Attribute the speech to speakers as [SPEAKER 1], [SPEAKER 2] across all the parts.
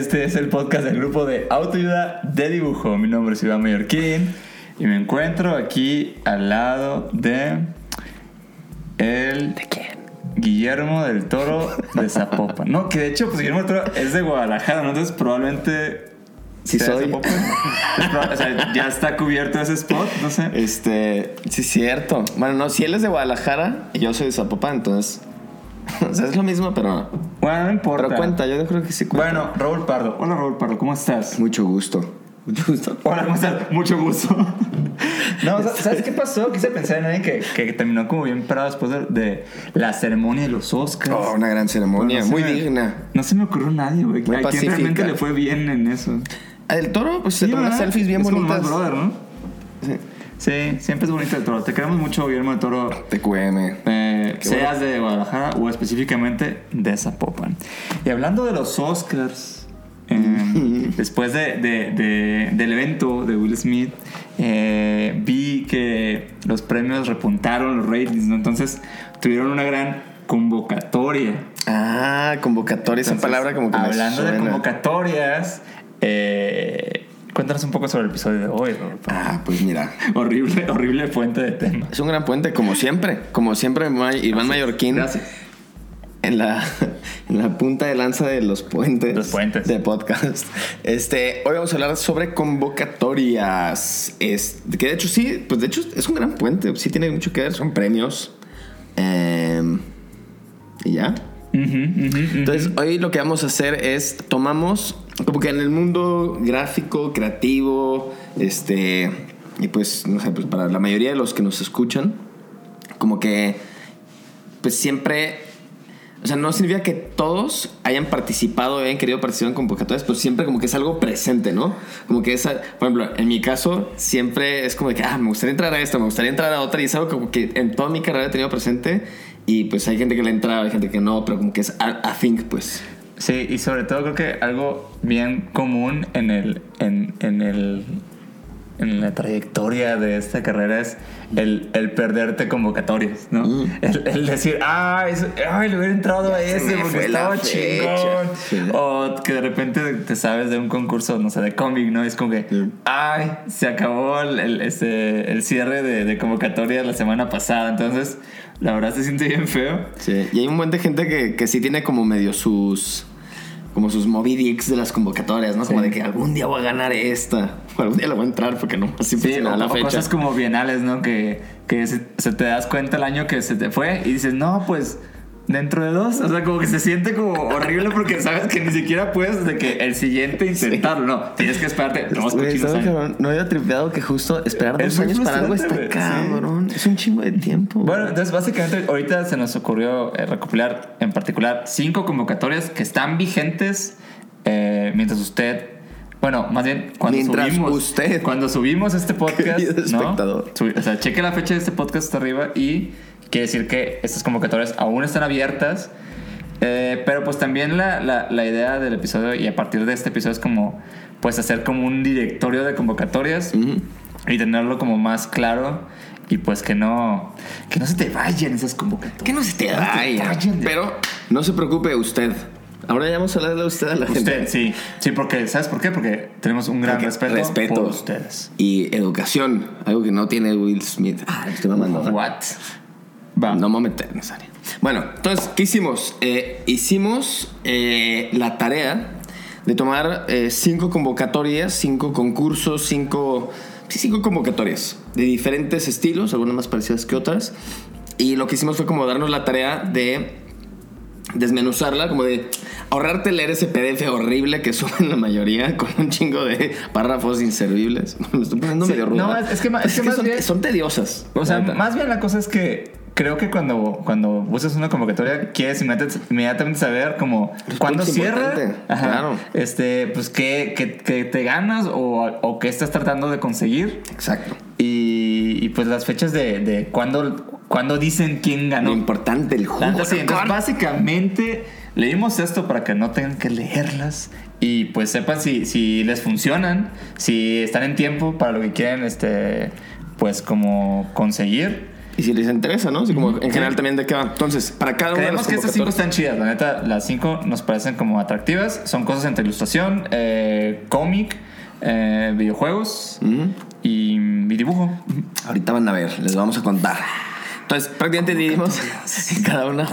[SPEAKER 1] Este es el podcast del grupo de autoayuda de dibujo. Mi nombre es Iván Mallorquín y me encuentro aquí al lado de el
[SPEAKER 2] ¿De quién?
[SPEAKER 1] Guillermo del Toro de Zapopan. No, que de hecho, pues Guillermo del Toro es de Guadalajara, ¿no? Entonces probablemente
[SPEAKER 2] Sí
[SPEAKER 1] sea de
[SPEAKER 2] soy.
[SPEAKER 1] Zapopan. O sea, ya está cubierto ese spot, no sé.
[SPEAKER 2] Este, sí, cierto. Bueno, no, si él es de Guadalajara y yo soy de Zapopan, entonces. O sea, es lo mismo, pero.
[SPEAKER 1] Bueno, no importa.
[SPEAKER 2] Pero cuenta, yo creo que sí cuenta.
[SPEAKER 1] Bueno, Raúl Pardo. Hola, Raúl Pardo, ¿cómo estás?
[SPEAKER 2] Mucho gusto. Mucho gusto.
[SPEAKER 1] Hola, ¿cómo estás? Mucho gusto. No, ¿sabes qué pasó? Quise pensar en alguien que, que terminó como bien parado después de, de la ceremonia de los Oscars.
[SPEAKER 2] Oh, una gran ceremonia,
[SPEAKER 1] No se
[SPEAKER 2] muy
[SPEAKER 1] me-
[SPEAKER 2] digna.
[SPEAKER 1] No se me ocurrió nadie, güey.
[SPEAKER 2] Muy
[SPEAKER 1] ¿A quién realmente le fue bien en eso?
[SPEAKER 2] El toro, pues se
[SPEAKER 1] Sí,
[SPEAKER 2] tomó unas
[SPEAKER 1] ¿verdad?
[SPEAKER 2] selfies bien
[SPEAKER 1] es como
[SPEAKER 2] bonitas.
[SPEAKER 1] más brother, ¿no?
[SPEAKER 2] Sí.
[SPEAKER 1] Sí, siempre es bonito el toro. Te queremos mucho, Guillermo del Toro.
[SPEAKER 2] TQM.
[SPEAKER 1] Eh, seas de Guadalajara o específicamente de Zapopan. Y hablando de los Oscars, eh, después de, de- de- del evento de Will Smith, eh, vi que los premios repuntaron los ratings, ¿no? Entonces tuvieron una gran convocatoria.
[SPEAKER 2] Ah, convocatoria, esa palabra como que me
[SPEAKER 1] Hablando de
[SPEAKER 2] suena.
[SPEAKER 1] convocatorias, eh, cuéntanos un poco sobre el episodio de hoy.
[SPEAKER 2] Ah, pues mira.
[SPEAKER 1] Horrible, horrible fuente de temas.
[SPEAKER 2] Es un gran puente, como siempre. Como siempre, Iván Mallorquín.
[SPEAKER 1] Gracias.
[SPEAKER 2] en la, en la punta de lanza de los puentes.
[SPEAKER 1] Los puentes.
[SPEAKER 2] De podcast. Este, hoy vamos a hablar sobre convocatorias. Es, que de hecho sí, pues de hecho es un gran puente. Sí tiene mucho que ver, son premios. Em, y ya. Entonces, hoy lo que vamos a hacer es tomamos como que en el mundo gráfico, creativo, este, y pues, no sé, pues para la mayoría de los que nos escuchan, como que, pues siempre, o sea, no significa que todos hayan participado, hayan querido participar en convocatorias, pero siempre como que es algo presente, ¿no? Como que esa, por ejemplo, en mi caso, siempre es como de que, ah, me gustaría entrar a esto, me gustaría entrar a otra, y es algo como que en toda mi carrera he tenido presente, y pues hay gente que le entra, hay gente que no, pero como que es a, a think, pues.
[SPEAKER 1] Sí, y sobre todo creo que algo bien común en el, en, en el en la trayectoria de esta carrera es el, el perderte convocatorias, ¿no?
[SPEAKER 2] Mm.
[SPEAKER 1] El, el decir, ah, eso- ay, le hubiera entrado a
[SPEAKER 2] se
[SPEAKER 1] ese porque estaba
[SPEAKER 2] fecha".
[SPEAKER 1] chingón.
[SPEAKER 2] Sí.
[SPEAKER 1] O que de repente te sabes de un concurso, no sé, de cómic, ¿no? Es como que,
[SPEAKER 2] Sí.
[SPEAKER 1] ay, se acabó el, el- este, el cierre de, de convocatoria la semana pasada. Entonces, la verdad se siente bien feo.
[SPEAKER 2] Sí, y hay un buen de gente que, que sí tiene como medio sus. Como sus Moby Dicks de las convocatorias, ¿no? Como de que algún día voy a ganar esta. O algún día le voy a entrar porque no siempre
[SPEAKER 1] Sí, o,
[SPEAKER 2] la
[SPEAKER 1] o
[SPEAKER 2] fecha.
[SPEAKER 1] cosas como bienales, ¿no? Que, que se, se te das cuenta el año que se te fue y dices, no, pues dentro de dos. O sea, como que se siente como horrible porque sabes que ni siquiera puedes de que el siguiente intentarlo. No, tienes que esperarte dos cochinos
[SPEAKER 2] ¿sabes,
[SPEAKER 1] años.
[SPEAKER 2] No había tripeado que justo esperar
[SPEAKER 1] Es
[SPEAKER 2] dos
[SPEAKER 1] muy
[SPEAKER 2] años para algo está
[SPEAKER 1] sí.
[SPEAKER 2] cabrón. Es un chingo de tiempo.
[SPEAKER 1] Bueno, entonces básicamente ahorita se nos ocurrió eh, recopilar en particular cinco convocatorias que están vigentes eh, mientras usted, bueno, más bien cuando
[SPEAKER 2] Mientras
[SPEAKER 1] subimos,
[SPEAKER 2] usted,
[SPEAKER 1] cuando subimos este podcast, ¿no?
[SPEAKER 2] espectador.
[SPEAKER 1] O sea, cheque la fecha de este podcast hasta arriba y quiere decir que estas convocatorias aún están abiertas. Eh, pero pues también la, la, la idea del episodio y a partir de este episodio es como pues hacer como un directorio de convocatorias
[SPEAKER 2] Ujú.
[SPEAKER 1] y tenerlo como más claro y pues que no que no se te vayan esas convocatorias.
[SPEAKER 2] Que no se te
[SPEAKER 1] No vayan
[SPEAKER 2] Pero no se preocupe usted. Ahora ya vamos a hablarle a usted a la gente.
[SPEAKER 1] Usted, sí. Sí, porque ¿sabes por qué? Porque tenemos un gran
[SPEAKER 2] Porque
[SPEAKER 1] respeto,
[SPEAKER 2] respeto.
[SPEAKER 1] por ustedes.
[SPEAKER 2] Y educación, algo que no tiene Will Smith. Ah, estoy mamando. ¿no?
[SPEAKER 1] What? Va.
[SPEAKER 2] No me voy a meter en esa área. Bueno, entonces, ¿qué hicimos? Eh, hicimos eh, la tarea de tomar eh, cinco convocatorias, cinco concursos, cinco, sí, cinco convocatorias de diferentes estilos, algunas más parecidas que otras. Y lo que hicimos fue como darnos la tarea de desmenuzarla, como de ahorrarte leer ese PDF horrible que suben la mayoría con un chingo de párrafos inservibles. Me estoy poniendo
[SPEAKER 1] Sí,
[SPEAKER 2] medio rudo.
[SPEAKER 1] no, es- que ma- es que más
[SPEAKER 2] son,
[SPEAKER 1] bien-
[SPEAKER 2] son tediosas.
[SPEAKER 1] O sea, más bien la cosa es que, creo que cuando, cuando buscas una convocatoria, quieres inmediatamente, saber como cuándo cierra, ajá,
[SPEAKER 2] claro.
[SPEAKER 1] este, pues qué, qué- qué te ganas o, o qué estás tratando de conseguir.
[SPEAKER 2] Exacto.
[SPEAKER 1] Y, y, pues las fechas de, de cuándo, cuándo dicen quién
[SPEAKER 2] Lo
[SPEAKER 1] ganó.
[SPEAKER 2] importante, el
[SPEAKER 1] sí,
[SPEAKER 2] ¿no?
[SPEAKER 1] entonces básicamente leímos esto para que no tengan que leerlas y pues sepan si, si les funcionan, si están en tiempo para lo que quieren, este, pues como conseguir.
[SPEAKER 2] Y si les interesa, ¿no? Así como en
[SPEAKER 1] Sí.
[SPEAKER 2] general también de qué va. Entonces, para cada una de las
[SPEAKER 1] que estas cinco están chidas, la neta, las cinco nos parecen como atractivas, son cosas entre ilustración, eh, cómic, eh, videojuegos
[SPEAKER 2] Ujú.
[SPEAKER 1] y, y dibujo.
[SPEAKER 2] Ahorita van a ver, les vamos a contar. Entonces, prácticamente dividimos en cada una.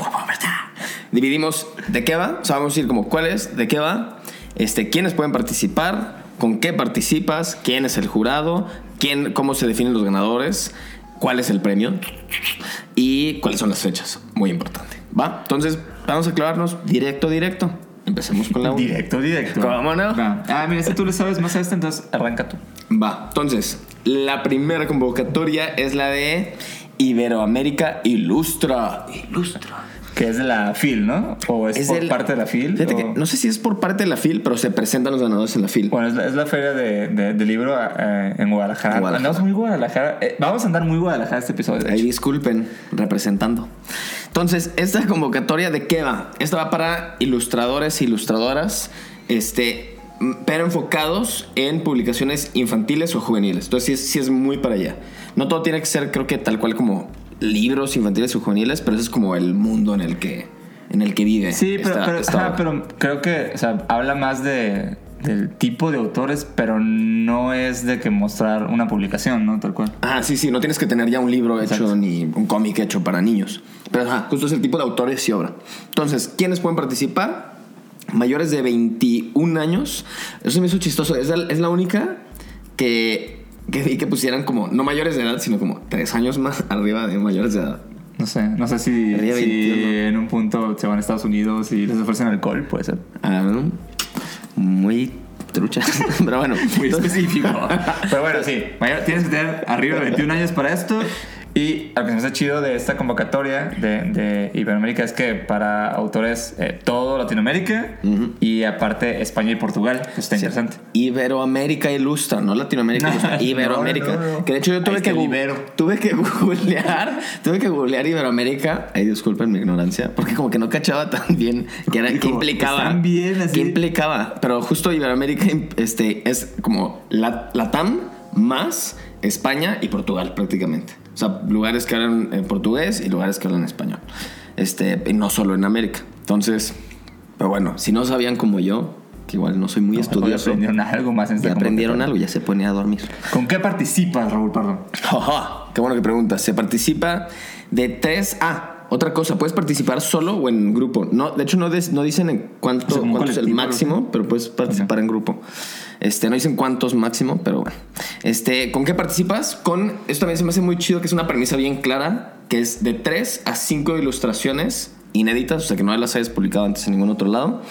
[SPEAKER 2] Dividimos de qué va. O sea, vamos a decir como cuál es, de qué va, este, quiénes pueden participar, con qué participas, quién es el jurado, quién, cómo se definen los ganadores, cuál es el premio y cuáles son las fechas. Muy importante. ¿Va? Entonces, vamos a clavarnos directo, directo. Empecemos con la uno.
[SPEAKER 1] Directo, directo.
[SPEAKER 2] ¿Cómo no?
[SPEAKER 1] Va. Ah, mira, este tú le sabes más a este, entonces arranca tú.
[SPEAKER 2] Va, entonces, la primera convocatoria es la de Iberoamérica Ilustra. Ilustra.
[SPEAKER 1] Que es de la FIL, ¿no? O es, por parte de la FIL.
[SPEAKER 2] Fíjate
[SPEAKER 1] o-
[SPEAKER 2] que no sé si es por parte de la FIL, pero se presentan los ganadores en la FIL.
[SPEAKER 1] Bueno, es la, es la feria de, de- libro eh, en Guadalajara.
[SPEAKER 2] Guadalajara.
[SPEAKER 1] Andamos muy Guadalajara. Eh, vamos a andar muy Guadalajara este episodio.
[SPEAKER 2] Ahí disculpen, representando. Entonces, esta convocatoria de qué va? Esta va para ilustradores e ilustradoras, este, pero enfocados en publicaciones infantiles o juveniles. Entonces, sí es, sí es muy para allá. No todo tiene que ser, creo que tal cual como libros infantiles o juveniles, pero ese es como el mundo en el que, en el que vive.
[SPEAKER 1] Sí, pero,
[SPEAKER 2] esta-
[SPEAKER 1] pero,
[SPEAKER 2] esta
[SPEAKER 1] ajá,
[SPEAKER 2] obra.
[SPEAKER 1] pero creo que o sea, habla más de, del tipo de autores, pero no es de que mostrar una publicación, ¿no? Tal cual.
[SPEAKER 2] Ah, sí, sí, no tienes que tener ya un libro hecho ni un cómic hecho para niños. Pero ajá, justo es el tipo de autores y obra. Entonces, ¿quiénes pueden participar? Mayores de 21 años. Eso me hizo chistoso. Es la, es la única que, que vi que pusieran como, no mayores de edad, sino como tres años más arriba de mayores de edad.
[SPEAKER 1] No sé, no sé si, si
[SPEAKER 2] 21.
[SPEAKER 1] en un punto se van a Estados Unidos y les ofrecen alcohol, puede ser.
[SPEAKER 2] Ah, muy trucha. Pero bueno,
[SPEAKER 1] Muy específico. Pero bueno, sí, mayor- tienes que tener arriba de 21 años para esto. Y lo que se me hace chido de esta convocatoria de, de Iberoamérica es que para autores eh, todo Latinoamérica y aparte España y Portugal. Está interesante.
[SPEAKER 2] Iberoamérica Ilustra, no Latinoamérica Ilustra, Iberoamérica.
[SPEAKER 1] No, no, no.
[SPEAKER 2] Que de hecho yo tuve que,
[SPEAKER 1] está
[SPEAKER 2] tuve que googlear, tuve que googlear Iberoamérica. Ay, disculpen mi ignorancia, porque como que no cachaba tan bien era,
[SPEAKER 1] Y
[SPEAKER 2] qué implicaba.
[SPEAKER 1] bien así.
[SPEAKER 2] ¿Qué implicaba? Pero justo Iberoamérica este, es como la, Latam más España y Portugal prácticamente. O sea, lugares que hablan en portugués y lugares que hablan español. Este, y no solo en América. Entonces, pero bueno, si no sabían como yo, que igual no soy muy estudioso.
[SPEAKER 1] aprendieron algo más en
[SPEAKER 2] Ya aprendieron algo, ya se ponía a dormir.
[SPEAKER 1] ¿Con qué participas, Raúl Perdón?
[SPEAKER 2] Qué bueno que preguntas. Se participa de tres a. Otra cosa, puedes participar solo o en grupo. No, de hecho, no, des- no dicen en cuánto,
[SPEAKER 1] O sea, como
[SPEAKER 2] cuánto es el máximo, pero puedes participar en grupo. Este, no dicen cuántos máximo, pero bueno. Este, ¿Con qué participas? Con. Esto también se me hace muy chido, que es una premisa bien clara, que es de tres a cinco ilustraciones inéditas, o sea que no las hayas publicado antes en ningún otro lado.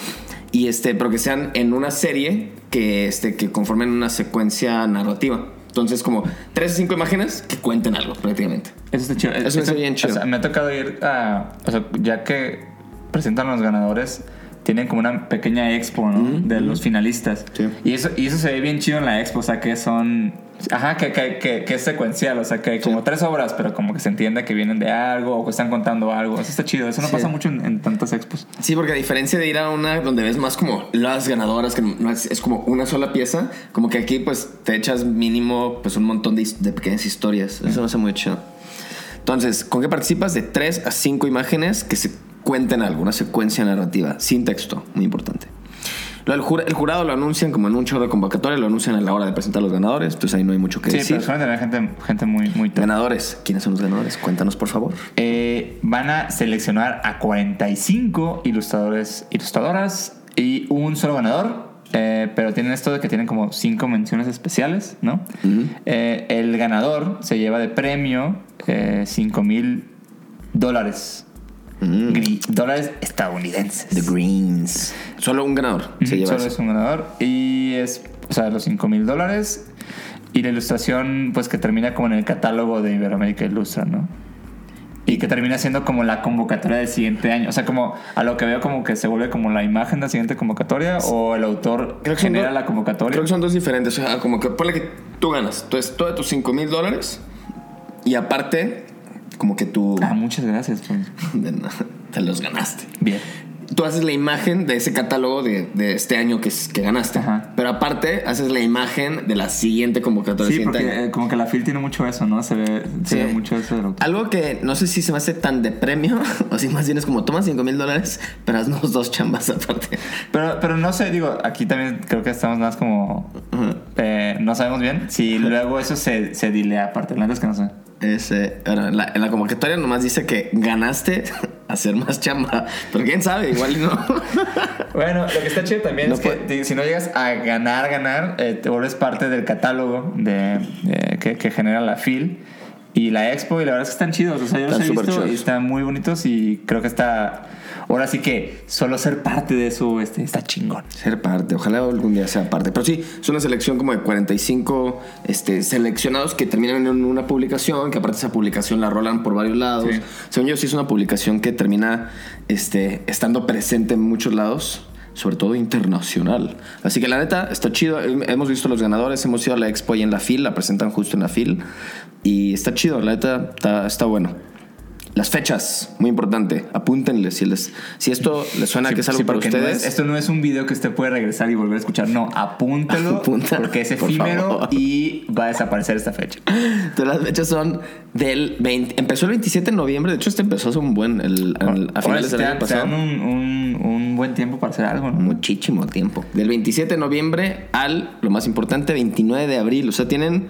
[SPEAKER 2] Y este, pero que sean en una serie que, este, que conformen una secuencia narrativa. Entonces, como tres o cinco imágenes que cuenten algo, prácticamente.
[SPEAKER 1] Eso está chido.
[SPEAKER 2] Eso está bien chido.
[SPEAKER 1] o sea, me ha tocado ir a. O sea, ya que presentan a los ganadores, tienen como una pequeña expo, ¿no? De los finalistas.
[SPEAKER 2] Sí.
[SPEAKER 1] Y, eso, y eso se ve bien chido en la expo, o sea, que son. Ajá, que, que, que, que es secuencial, o sea, que hay como tres obras, pero como que se entiende que vienen de algo o que están contando algo. Eso está chido. Eso no
[SPEAKER 2] Sí.
[SPEAKER 1] pasa mucho en, en tantas expos.
[SPEAKER 2] Sí, porque a diferencia de ir a una donde ves más como las ganadoras, que no es, es como una sola pieza, como que aquí pues te echas mínimo pues un montón de, de pequeñas historias. Eso me hace muy chido. Entonces, ¿con qué participas? De tres a cinco imágenes que se cuenten algo, una secuencia narrativa, sin texto, muy importante. Lo del jura- el jurado lo anuncian como en un show de convocatoria, lo anuncian a la hora de presentar a los ganadores, entonces ahí no hay mucho que
[SPEAKER 1] Sí,
[SPEAKER 2] decir.
[SPEAKER 1] pero suelen tener gente, gente muy, muy top.
[SPEAKER 2] Ganadores, ¿quiénes son los ganadores? Cuéntanos, por favor.
[SPEAKER 1] Eh, van a seleccionar a 45 ilustradores, ilustradoras y un solo ganador. eh, pero tienen esto de que tienen como cinco menciones especiales, ¿no? Eh, el ganador se lleva de premio 5 mil dólares.
[SPEAKER 2] Mm.
[SPEAKER 1] Dólares estadounidenses.
[SPEAKER 2] The Greens. Solo un ganador se
[SPEAKER 1] Ujú,
[SPEAKER 2] lleva
[SPEAKER 1] Solo
[SPEAKER 2] eso.
[SPEAKER 1] es un ganador. Y es, o sea, los 5 mil dólares. Y la ilustración, pues que termina como en el catálogo de Iberoamérica Ilustra, ¿no? y que termina siendo como la convocatoria del siguiente año. O sea, como a lo que veo como que se vuelve como la imagen de la siguiente convocatoria o el autor
[SPEAKER 2] Creo que
[SPEAKER 1] genera
[SPEAKER 2] dos-
[SPEAKER 1] la convocatoria.
[SPEAKER 2] Creo que son dos diferentes. O sea, como que ponle que tú ganas. Entonces, todos tus 5 mil dólares. Y aparte, como que tú.
[SPEAKER 1] Ah, muchas gracias. pues.
[SPEAKER 2] de nada, te los ganaste.
[SPEAKER 1] Bien.
[SPEAKER 2] Tú haces la imagen de ese catálogo de, de este año que, que ganaste.
[SPEAKER 1] Ajá.
[SPEAKER 2] Pero aparte, haces la imagen de la siguiente convocatoria.
[SPEAKER 1] Sí, porque
[SPEAKER 2] año.
[SPEAKER 1] eh, como que la FIL tiene mucho eso, ¿no? Se ve, se
[SPEAKER 2] Sí.
[SPEAKER 1] ve mucho eso del autor.
[SPEAKER 2] Algo que no sé si se me hace tan de premio, o si más bien es como toma 5 mil dólares, pero haznos dos chambas aparte.
[SPEAKER 1] Pero, pero no sé, digo, aquí también creo que estamos más como... eh, no sabemos bien si luego eso se, se dilea aparte. La neta es que no sé.
[SPEAKER 2] Ese, bueno, en, la, en la convocatoria nomás dice que ganaste hacer más chamba. Pero quién sabe, igual y no.
[SPEAKER 1] Bueno, lo que está chido también
[SPEAKER 2] No
[SPEAKER 1] es que
[SPEAKER 2] puede-
[SPEAKER 1] si no llegas a ganar, ganar, eh, te vuelves parte del catálogo de, que, que genera la FIL y la Expo. Y la verdad es que están chidos. O sea, yo los
[SPEAKER 2] Están
[SPEAKER 1] he
[SPEAKER 2] súper
[SPEAKER 1] visto
[SPEAKER 2] chidos.
[SPEAKER 1] y están muy bonitos. Y creo que está. Ahora sí que solo ser parte de eso este, está chingón.
[SPEAKER 2] Ser parte, ojalá algún día sea parte. Pero sí, es una selección como de 45 este, seleccionados que terminan en una publicación, que aparte esa publicación la rolan por varios lados.
[SPEAKER 1] Sí.
[SPEAKER 2] Según yo, sí es una publicación que termina este, estando presente en muchos lados. Sobre todo internacional. Así que la neta, está chido. Hemos visto los ganadores, hemos ido a la expo y en la FIL, la presentan justo en la FIL. Y está chido, la neta, está, está bueno. Las fechas, muy importante. Apúntenle si, les, si esto les suena que es algo
[SPEAKER 1] Sí,
[SPEAKER 2] para
[SPEAKER 1] porque no
[SPEAKER 2] ustedes.
[SPEAKER 1] es- esto no es un video que usted puede regresar y volver a escuchar. No, apúntelo.
[SPEAKER 2] Apúntalo,
[SPEAKER 1] porque es efímero y va a desaparecer esta fecha.
[SPEAKER 2] Entonces, las fechas son del 20. Empezó el 27 de noviembre. De hecho, este empezó hace un buen. el- el- a finales del año pasado.
[SPEAKER 1] un, un- un buen tiempo para hacer algo, ¿no?
[SPEAKER 2] Muchísimo tiempo. Del 27 de noviembre al, lo más importante, 29 de abril. O sea, tienen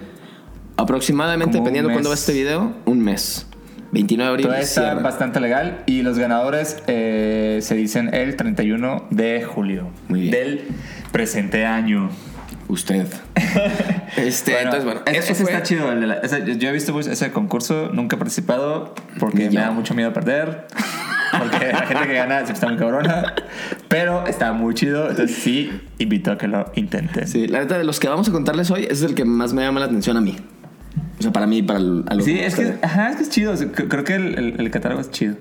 [SPEAKER 2] aproximadamente,
[SPEAKER 1] Como
[SPEAKER 2] dependiendo de cuándo va este video, un mes. 29 de abril.
[SPEAKER 1] Todavía está
[SPEAKER 2] cierra.
[SPEAKER 1] bastante legal y los ganadores eh, se dicen el 31 de julio
[SPEAKER 2] Muy bien.
[SPEAKER 1] del presente año.
[SPEAKER 2] Usted. este,
[SPEAKER 1] Bueno,
[SPEAKER 2] entonces, bueno, eso
[SPEAKER 1] ese
[SPEAKER 2] fue.
[SPEAKER 1] está chido. el de la- ese- yo- he visto ese concurso, nunca he participado porque me da mucho miedo perder. Porque la gente que gana siempre está muy cabrona. Pero está muy chido. Entonces sí, invito a que lo intenten.
[SPEAKER 2] Sí, la neta, de los que vamos a contarles hoy, es el que más me llama la atención a mí. O sea, para mí, para el, a los
[SPEAKER 1] Sí, es que, ajá, es que es chido. Creo que el, el- el catálogo es chido.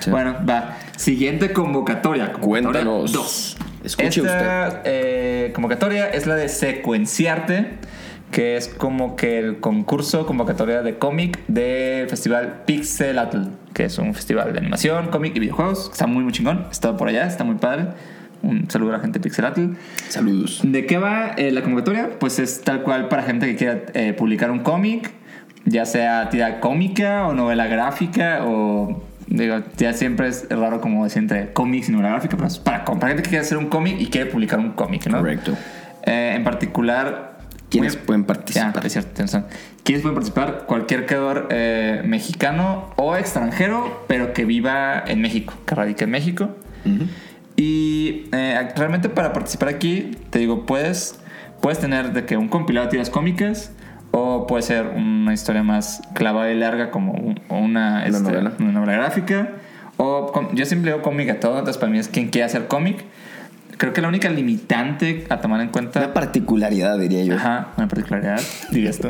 [SPEAKER 2] Sí.
[SPEAKER 1] Bueno, va. Siguiente convocatoria. convocatoria
[SPEAKER 2] Cuéntanos.
[SPEAKER 1] Dos.
[SPEAKER 2] Escuche
[SPEAKER 1] Esta eh, convocatoria es la de Secuenciarte, que es como que el concurso convocatoria de cómic del festival Pixelatl, que es un festival de animación, cómic y videojuegos. Está muy, muy chingón. Está por allá, está muy padre. Un saludo a la gente de Pixelatl.
[SPEAKER 2] Saludos.
[SPEAKER 1] ¿De qué va eh, la convocatoria? Pues es tal cual para gente que quiera eh, publicar un cómic, ya sea tira cómica o novela gráfica o... Digo, ya siempre es raro como decir entre cómics y novela gráfica, pero es para, para gente que quiere hacer un cómic y quiere publicar un cómic, ¿no?
[SPEAKER 2] Correcto.
[SPEAKER 1] Eh, en particular...
[SPEAKER 2] ¿Quiénes
[SPEAKER 1] muy-
[SPEAKER 2] pueden participar?
[SPEAKER 1] Ya, es cierto. ¿Quiénes pueden participar? Cualquier creador eh, mexicano o extranjero, pero que viva en México, que radique en México. Y eh, realmente para participar aquí, te digo, puedes, puedes tener de que un compilado de tiras cómicas o puede ser una historia más clavada y larga como un- una, este,
[SPEAKER 2] novela.
[SPEAKER 1] una novela gráfica. O yo siempre digo cómic a todo, entonces para mí es quien quiera hacer cómic. Creo que la única limitante a tomar en cuenta...
[SPEAKER 2] Una particularidad, diría yo.
[SPEAKER 1] Ajá, una particularidad, dirías tú.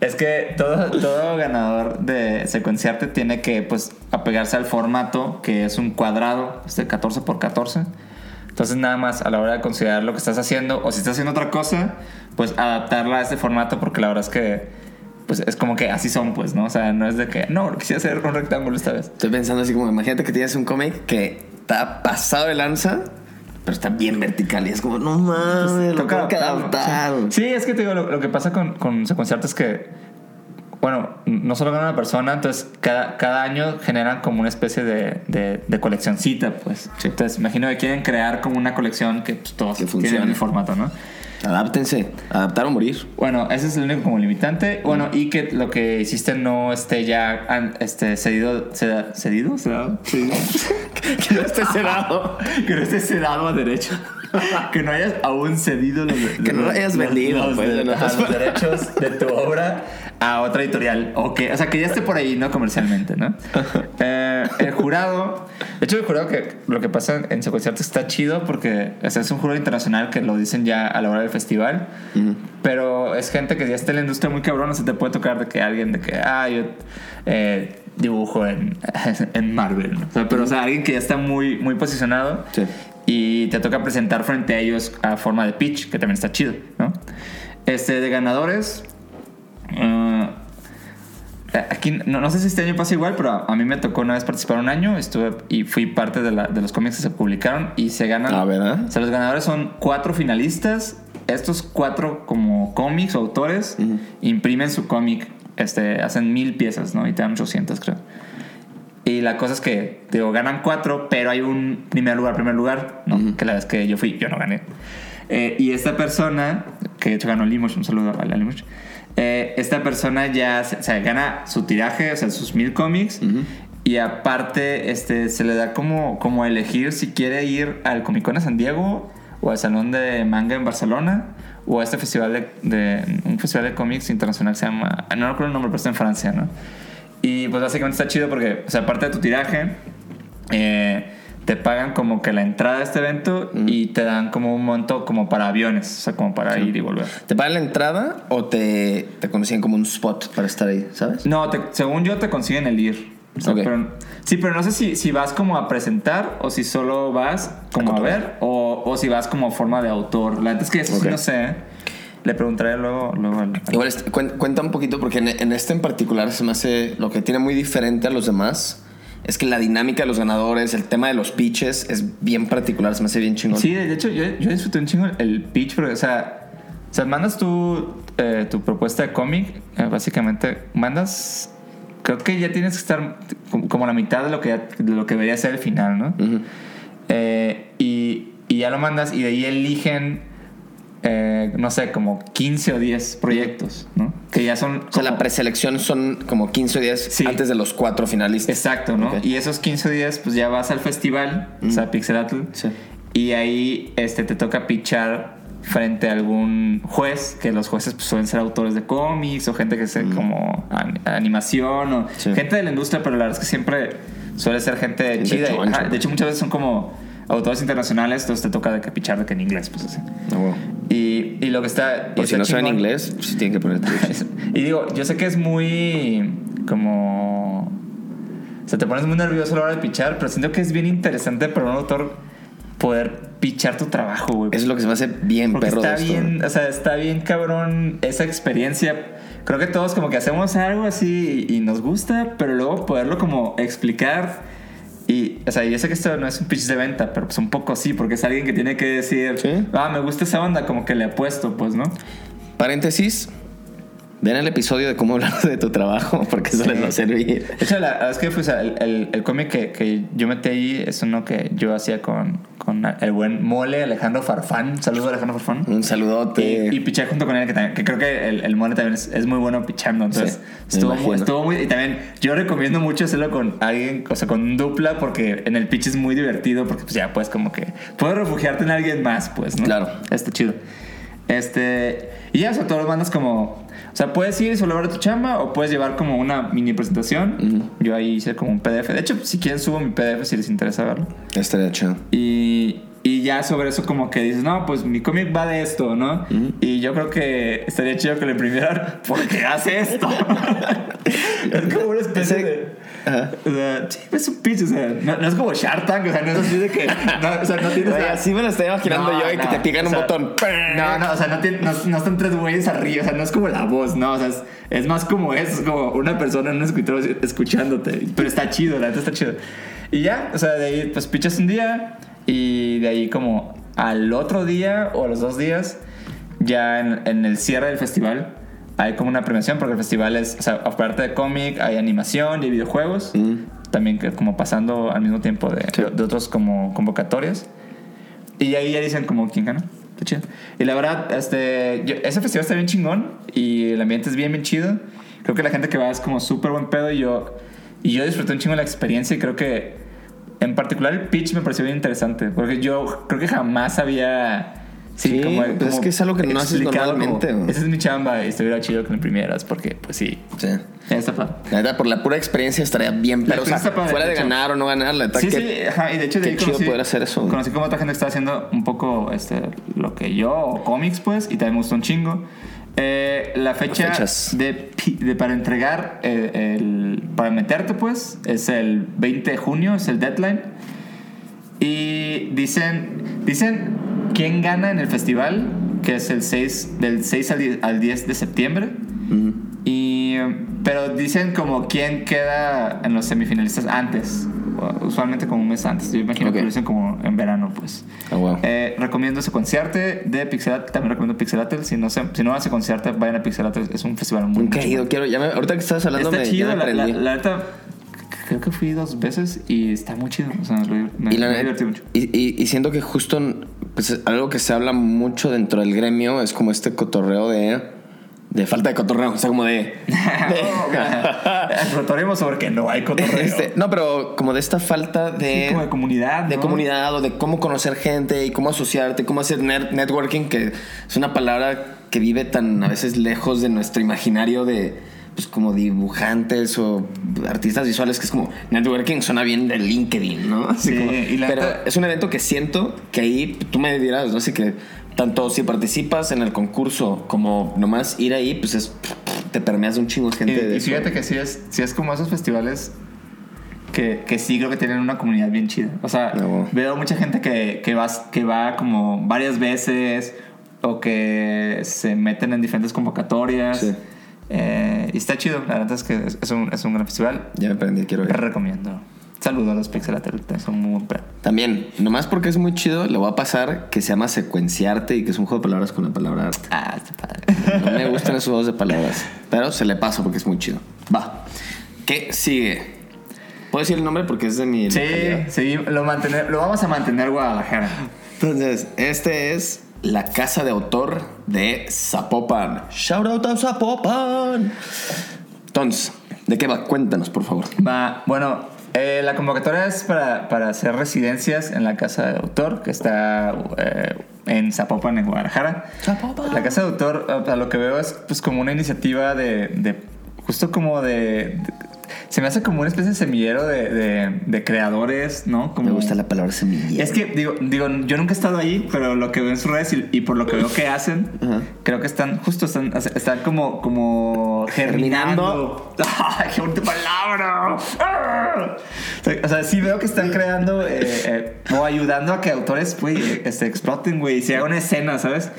[SPEAKER 1] es que todo, todo ganador de secuenciarte tiene que pues apegarse al formato que es un cuadrado, este 14 por 14. Entonces nada más a la hora de considerar lo que estás haciendo o si estás haciendo otra cosa, pues adaptarla a este formato porque la verdad es que pues es como que así son pues, ¿no? O sea, no es de que no, quisiera hacer un rectángulo esta vez.
[SPEAKER 2] Estoy pensando así como, imagínate que tienes un cómic que está pasado de lanza, pero está bien vertical y es como, no mames, lo tengo que
[SPEAKER 1] adaptarlo,
[SPEAKER 2] adaptar.
[SPEAKER 1] Sí, Sí, es que te digo, lo, lo que pasa con, con secuenciarte es que, bueno, no solo gana una persona, entonces cada, cada año generan como una especie de, de, de coleccioncita, pues. Entonces, imagino que quieren crear como una colección que pues, todos
[SPEAKER 2] Que
[SPEAKER 1] tienen el formato, ¿no?
[SPEAKER 2] Adáptense, adaptar o morir.
[SPEAKER 1] Bueno, ese es el único como limitante. Bueno, y que lo que hiciste no esté ya este, cedido, ceda- cedido, sedado, cedido.
[SPEAKER 2] que no esté cerrado.
[SPEAKER 1] que no esté sedado a derecho. Que no hayas aún cedido los,
[SPEAKER 2] Que no lo hayas vendido,
[SPEAKER 1] los,
[SPEAKER 2] pues,
[SPEAKER 1] de- los derechos de tu obra a otra editorial. O, que, o sea, que ya esté por ahí, ¿no? Comercialmente, ¿no? Eh, el jurado. De hecho, el jurado que lo que pasa en Secuenciarte está chido porque o sea, es un jurado internacional que lo dicen ya a la hora del festival. Pero es gente que ya está en la industria muy cabrón. O sea, te puede tocar de que alguien de que, ah, yo eh, dibujo en, en Marvel. ¿no? O sea, pero, o sea, alguien que ya está muy, muy posicionado.
[SPEAKER 2] Sí.
[SPEAKER 1] Y te toca presentar frente a ellos a forma de pitch, que también está chido, ¿no? Este, de ganadores. ah, Aquí, no, no sé si este año pasa igual, pero a, a mí me tocó una vez participar un año, estuve y fui parte de, la- de los cómics que se publicaron y se ganan.
[SPEAKER 2] Ah, ¿verdad?
[SPEAKER 1] O sea, los ganadores son cuatro finalistas. Estos cuatro como cómics o autores imprimen su cómic, este, hacen mil piezas, ¿no? Y te dan 800, creo. Y la cosa es que, digo, ganan cuatro, pero hay un primer lugar, primer lugar, ¿no? Que la vez que yo fui, yo no gané. Eh, y esta persona, que de hecho ganó Limosh, un saludo a la Limosh. eh, esta persona ya se, o sea, gana su tiraje, o sea, sus mil cómics. Y aparte, este, se le da como, como elegir si quiere ir al Comic Con de San Diego o al Salón de Manga en Barcelona o a este festival de, de- un festival de cómics internacional que se llama, no recuerdo el nombre, pero está en Francia, ¿no? Y pues básicamente está chido porque, o sea, aparte de tu tiraje, eh, te pagan como que la entrada a este evento y te dan como un monto como para aviones, o sea, como para ir y volver.
[SPEAKER 2] ¿Te pagan la entrada o te, te conocían como un spot para estar ahí, sabes?
[SPEAKER 1] No, te- según yo te consiguen el ir. O sea,
[SPEAKER 2] Ok.
[SPEAKER 1] pero- sí, pero no sé si, si vas como a presentar o si solo vas como a, ver o, o si vas como forma de autor. La neta es que eso sí no sé. Le preguntaré luego, luego al- al-
[SPEAKER 2] Igual, cuen- cuenta un poquito, porque en, en este en particular se me hace lo que tiene muy diferente a los demás. Es que la dinámica de los ganadores, el tema de los pitches es bien particular, se me hace bien chingón.
[SPEAKER 1] Sí, de hecho, yo, yo disfruté un chingo el, pitch, porque, o sea, o sea mandas tu, eh, tu propuesta de cómic, eh, básicamente, mandas. Creo que ya tienes que estar como, la mitad de lo que, ya- de lo que debería ser el final, ¿no?
[SPEAKER 2] Ujú.
[SPEAKER 1] Eh, y, y ya lo mandas y de ahí eligen, eh, no sé, como 15 o 10 proyectos, ¿no? Que ya son.
[SPEAKER 2] O sea, la
[SPEAKER 1] como-
[SPEAKER 2] preselección son como 15 días
[SPEAKER 1] Sí.
[SPEAKER 2] antes de los cuatro finalistas.
[SPEAKER 1] Exacto, ¿no? Y esos 15 días, pues ya vas al festival, o sea, Pixelatl.
[SPEAKER 2] Sí.
[SPEAKER 1] Y ahí este, te toca pichar frente a algún juez, que los jueces pues, suelen ser autores de cómics o gente que se como an- animación o
[SPEAKER 2] Sí.
[SPEAKER 1] gente de la industria, pero la verdad es que siempre suele ser gente
[SPEAKER 2] Gente
[SPEAKER 1] chida. de hecho, muchas veces son como autores internacionales, entonces te toca de que pichar de que en inglés, pues así.
[SPEAKER 2] Ah, bueno.
[SPEAKER 1] Y, y lo que está...
[SPEAKER 2] Por si
[SPEAKER 1] está
[SPEAKER 2] no saben inglés, pues tienen que poner
[SPEAKER 1] y digo, yo sé que es muy como... O sea, te pones muy nervioso a la hora de pichar, pero siento que es bien interesante para un autor poder pichar tu trabajo, güey.
[SPEAKER 2] Eso es lo que se me hace bien
[SPEAKER 1] Porque
[SPEAKER 2] perro
[SPEAKER 1] está
[SPEAKER 2] de esto.
[SPEAKER 1] bien, o sea, está bien cabrón esa experiencia. Creo que todos como que hacemos algo así y, y nos gusta, pero luego poderlo como explicar. Y, o sea, yo sé que esto no es un pitch de venta, pero pues un poco sí, porque es alguien que tiene que decir,
[SPEAKER 2] Sí.
[SPEAKER 1] ah, me gusta esa onda, como que le apuesto, pues, ¿no?
[SPEAKER 2] Paréntesis. Ven el episodio de cómo hablar de tu trabajo, porque eso
[SPEAKER 1] Sí.
[SPEAKER 2] les va a servir.
[SPEAKER 1] De hecho, la es que pues, el, el, el cómic que, que yo metí ahí es uno que yo hacía con, con el buen mole Alejandro Farfán. Saludo Alejandro Farfán.
[SPEAKER 2] Un saludote.
[SPEAKER 1] Y, y piché junto con él, que, también- que creo que el, el mole también es, es muy bueno pichando. Entonces,
[SPEAKER 2] Sí,
[SPEAKER 1] estuvo, muy, estuvo muy. Y también yo recomiendo mucho hacerlo con alguien, o sea, con un dupla, porque en el pitch es muy divertido, porque pues ya puedes como que. Puedes refugiarte en alguien más, pues, ¿no?
[SPEAKER 2] Claro.
[SPEAKER 1] Está chido. Este. Y ya, o sea, todos los mandas como. O sea, puedes ir y solo ver tu chamba o puedes llevar como una mini presentación. Yo ahí hice como un PDF. De hecho, si quieren, subo mi PDF si les interesa verlo.
[SPEAKER 2] Estaría chido.
[SPEAKER 1] Y, y ya sobre eso como que dices, no, pues mi cómic va de esto, ¿no? Y yo creo que estaría chido que lo imprimieran porque hace esto. es como una especie de...
[SPEAKER 2] Ajá.
[SPEAKER 1] O sea, sí, es un pitch, o sea, no, no es como Shark Tank, o sea, no es así de que... No, o sea, no tienes...
[SPEAKER 2] Güey, así me lo estoy imaginando
[SPEAKER 1] No,
[SPEAKER 2] yo y que te pican
[SPEAKER 1] o
[SPEAKER 2] un
[SPEAKER 1] sea,
[SPEAKER 2] botón.
[SPEAKER 1] No, no, o sea, no, tiene- no, no están tres güeyes arriba, o sea, no es como la voz, no, o sea, es, es más como eso, es como una persona en un escritorio escuchándote, pero está chido, la neta está chido. Y ya, o sea, de ahí pues pichas un día y de ahí como al otro día o a los dos días, ya en, en el cierre del festival, hay como una premiación porque el festival es, o sea, aparte de cómic, hay animación y videojuegos, también que como pasando al mismo tiempo de,
[SPEAKER 2] Sí.
[SPEAKER 1] de otros como convocatorias. Y ahí ya dicen como quién ganó. Está chido. Y la verdad, este, yo- ese festival está bien chingón y el ambiente es bien, bien chido. Creo que la gente que va es como súper buen pedo y yo, y yo disfruté un chingo la experiencia y creo que en particular el pitch me pareció bien interesante porque yo creo que jamás había
[SPEAKER 2] Sí, pues es que es algo que no haces
[SPEAKER 1] como,
[SPEAKER 2] normalmente, güey.
[SPEAKER 1] Esa es mi chamba y estuviera chido que lo imprimieras porque, pues sí.
[SPEAKER 2] Sí.
[SPEAKER 1] Está padre.
[SPEAKER 2] La neta, por la pura experiencia estaría bien, pero o sea, fuera de
[SPEAKER 1] de
[SPEAKER 2] ganar o no ganar, la neta
[SPEAKER 1] Sí,
[SPEAKER 2] que
[SPEAKER 1] sí, ajá, y de hecho de
[SPEAKER 2] qué chido
[SPEAKER 1] conocí,
[SPEAKER 2] poder hacer eso.
[SPEAKER 1] Conocí como otra gente que está haciendo un poco este, lo que yo, o cómics, pues, y también me gustó un chingo. Eh, la fecha de, de- para entregar, eh, el, para meterte, pues, es el 20 de junio, es el deadline. Y dicen, dicen quién gana en el festival, que es el 6, del 6 al 10, al 10 de septiembre.
[SPEAKER 2] Ujú.
[SPEAKER 1] Y, eh, pero dicen como quién queda en los semifinalistas antes. Usualmente como un mes antes. Yo imagino
[SPEAKER 2] Ok.
[SPEAKER 1] que lo dicen como en verano, pues.
[SPEAKER 2] Ah, wow.
[SPEAKER 1] Eh, recomiendo Secuenciarte de Pixelatel. También recomiendo Pixelatel. Si no, se, si no van a Secuenciarte, vayan a Pixelatel. Es un festival muy muy
[SPEAKER 2] ido, quiero, ya me- ahorita que estabas hablando
[SPEAKER 1] Está
[SPEAKER 2] me,
[SPEAKER 1] chido.
[SPEAKER 2] ya me
[SPEAKER 1] La, la, la neta, creo que fui dos veces y está muy chido. O sea, lo- me,
[SPEAKER 2] y, la
[SPEAKER 1] me
[SPEAKER 2] net-
[SPEAKER 1] divertí mucho.
[SPEAKER 2] y, y- y siento que justo pues, algo que se habla mucho dentro del gremio es como este cotorreo de, de falta de cotorreo, o sea, como de...
[SPEAKER 1] Rotoremos sobre que no hay cotorreo.
[SPEAKER 2] Este, no, pero como de esta falta de...
[SPEAKER 1] Sí, como de comunidad.
[SPEAKER 2] de
[SPEAKER 1] ¿no?
[SPEAKER 2] comunidad o de cómo conocer gente y cómo asociarte, cómo hacer net- networking, que es una palabra que vive tan a veces lejos de nuestro imaginario de pues como dibujantes o artistas visuales que es como networking suena bien de LinkedIn, ¿no? Así
[SPEAKER 1] Sí,
[SPEAKER 2] como-
[SPEAKER 1] y la
[SPEAKER 2] pero es un evento que siento que ahí tú me dirás, ¿no? Así que tanto si participas en el concurso como nomás ir ahí, pues es te permeas de un chingo de gente.
[SPEAKER 1] Y,
[SPEAKER 2] de
[SPEAKER 1] y
[SPEAKER 2] eso.
[SPEAKER 1] fíjate que sí es, sí es como esos festivales que, que sí creo que tienen una comunidad bien chida. O sea,
[SPEAKER 2] No.
[SPEAKER 1] veo mucha gente que, que, va, que va como varias veces o que se meten en diferentes convocatorias.
[SPEAKER 2] Sí.
[SPEAKER 1] Eh, y está chido, la verdad es que es, es un, es un gran festival.
[SPEAKER 2] Ya me aprendí, quiero
[SPEAKER 1] Te
[SPEAKER 2] ir.
[SPEAKER 1] recomiendo. Saludos a los Pixelatel, son muy buen pedo.
[SPEAKER 2] También, nomás porque es muy chido, le voy a pasar que se llama secuenciarte y que es un juego de palabras con la palabra arte.
[SPEAKER 1] Ah, está padre.
[SPEAKER 2] No me gustan esos juegos de palabras, pero se le paso porque es muy chido. Va. ¿Qué sigue? ¿Puedo decir el nombre porque es de mi
[SPEAKER 1] Sí,
[SPEAKER 2] localidad?
[SPEAKER 1] sí, lo, mantener, lo vamos a mantener Guadalajara.
[SPEAKER 2] Entonces, este es la casa de autor de Zapopan. Shout out a Zapopan. Entonces, ¿de qué va? Cuéntanos, por favor.
[SPEAKER 1] Va, bueno, eh, la convocatoria es para, para hacer residencias en la casa de autor que está eh, en Zapopan, en Guadalajara.
[SPEAKER 2] Zapopan.
[SPEAKER 1] La casa de autor, a lo que veo, es pues como una iniciativa de, de justo como de, de- Se me hace como una especie de semillero de, de- de creadores, ¿no? Como,
[SPEAKER 2] Me gusta la palabra semilla.
[SPEAKER 1] Es que, digo, digo, yo nunca he estado ahí, pero lo que veo en sus redes y, y por lo que veo que hacen, creo que están, justo están, están como, como germinando. ¡Ay, qué bonita palabra! ¡Ah! O sea, sí veo que están creando eh, eh, o ayudando a que autores, güey, este, exploten, güey, y se haga una escena, ¿sabes?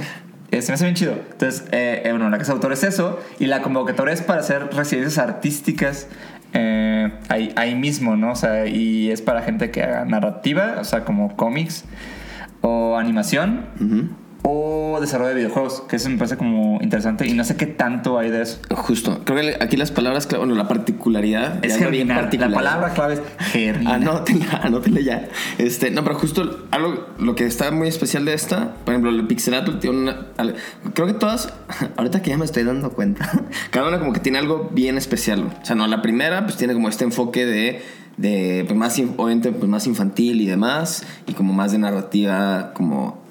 [SPEAKER 1] Eh, se me hace bien chido. Entonces, eh, bueno, la casa de autor es eso, y la convocatoria es para hacer residencias artísticas eh, ahí, ahí mismo, ¿no? O sea, y es para gente que haga narrativa, o sea, como cómics, o animación,
[SPEAKER 2] Ujú.
[SPEAKER 1] O desarrollo de videojuegos, que eso me parece como interesante, y no sé qué tanto hay de eso.
[SPEAKER 2] Justo. Creo que aquí las palabras, clave- bueno, la particularidad.
[SPEAKER 1] Es germinar, la
[SPEAKER 2] particular.
[SPEAKER 1] palabra clave es germinar.
[SPEAKER 2] Anótenla, anótenla ya. Este, no, pero justo algo, lo que está muy especial de esta, por ejemplo, el Pixelato tiene una. Creo que todas, ahorita que ya me estoy dando cuenta, cada una como que tiene algo bien especial. O sea, no, la primera, pues tiene como este enfoque de. de pues más, obviamente, pues más infantil y demás, y como más de narrativa, como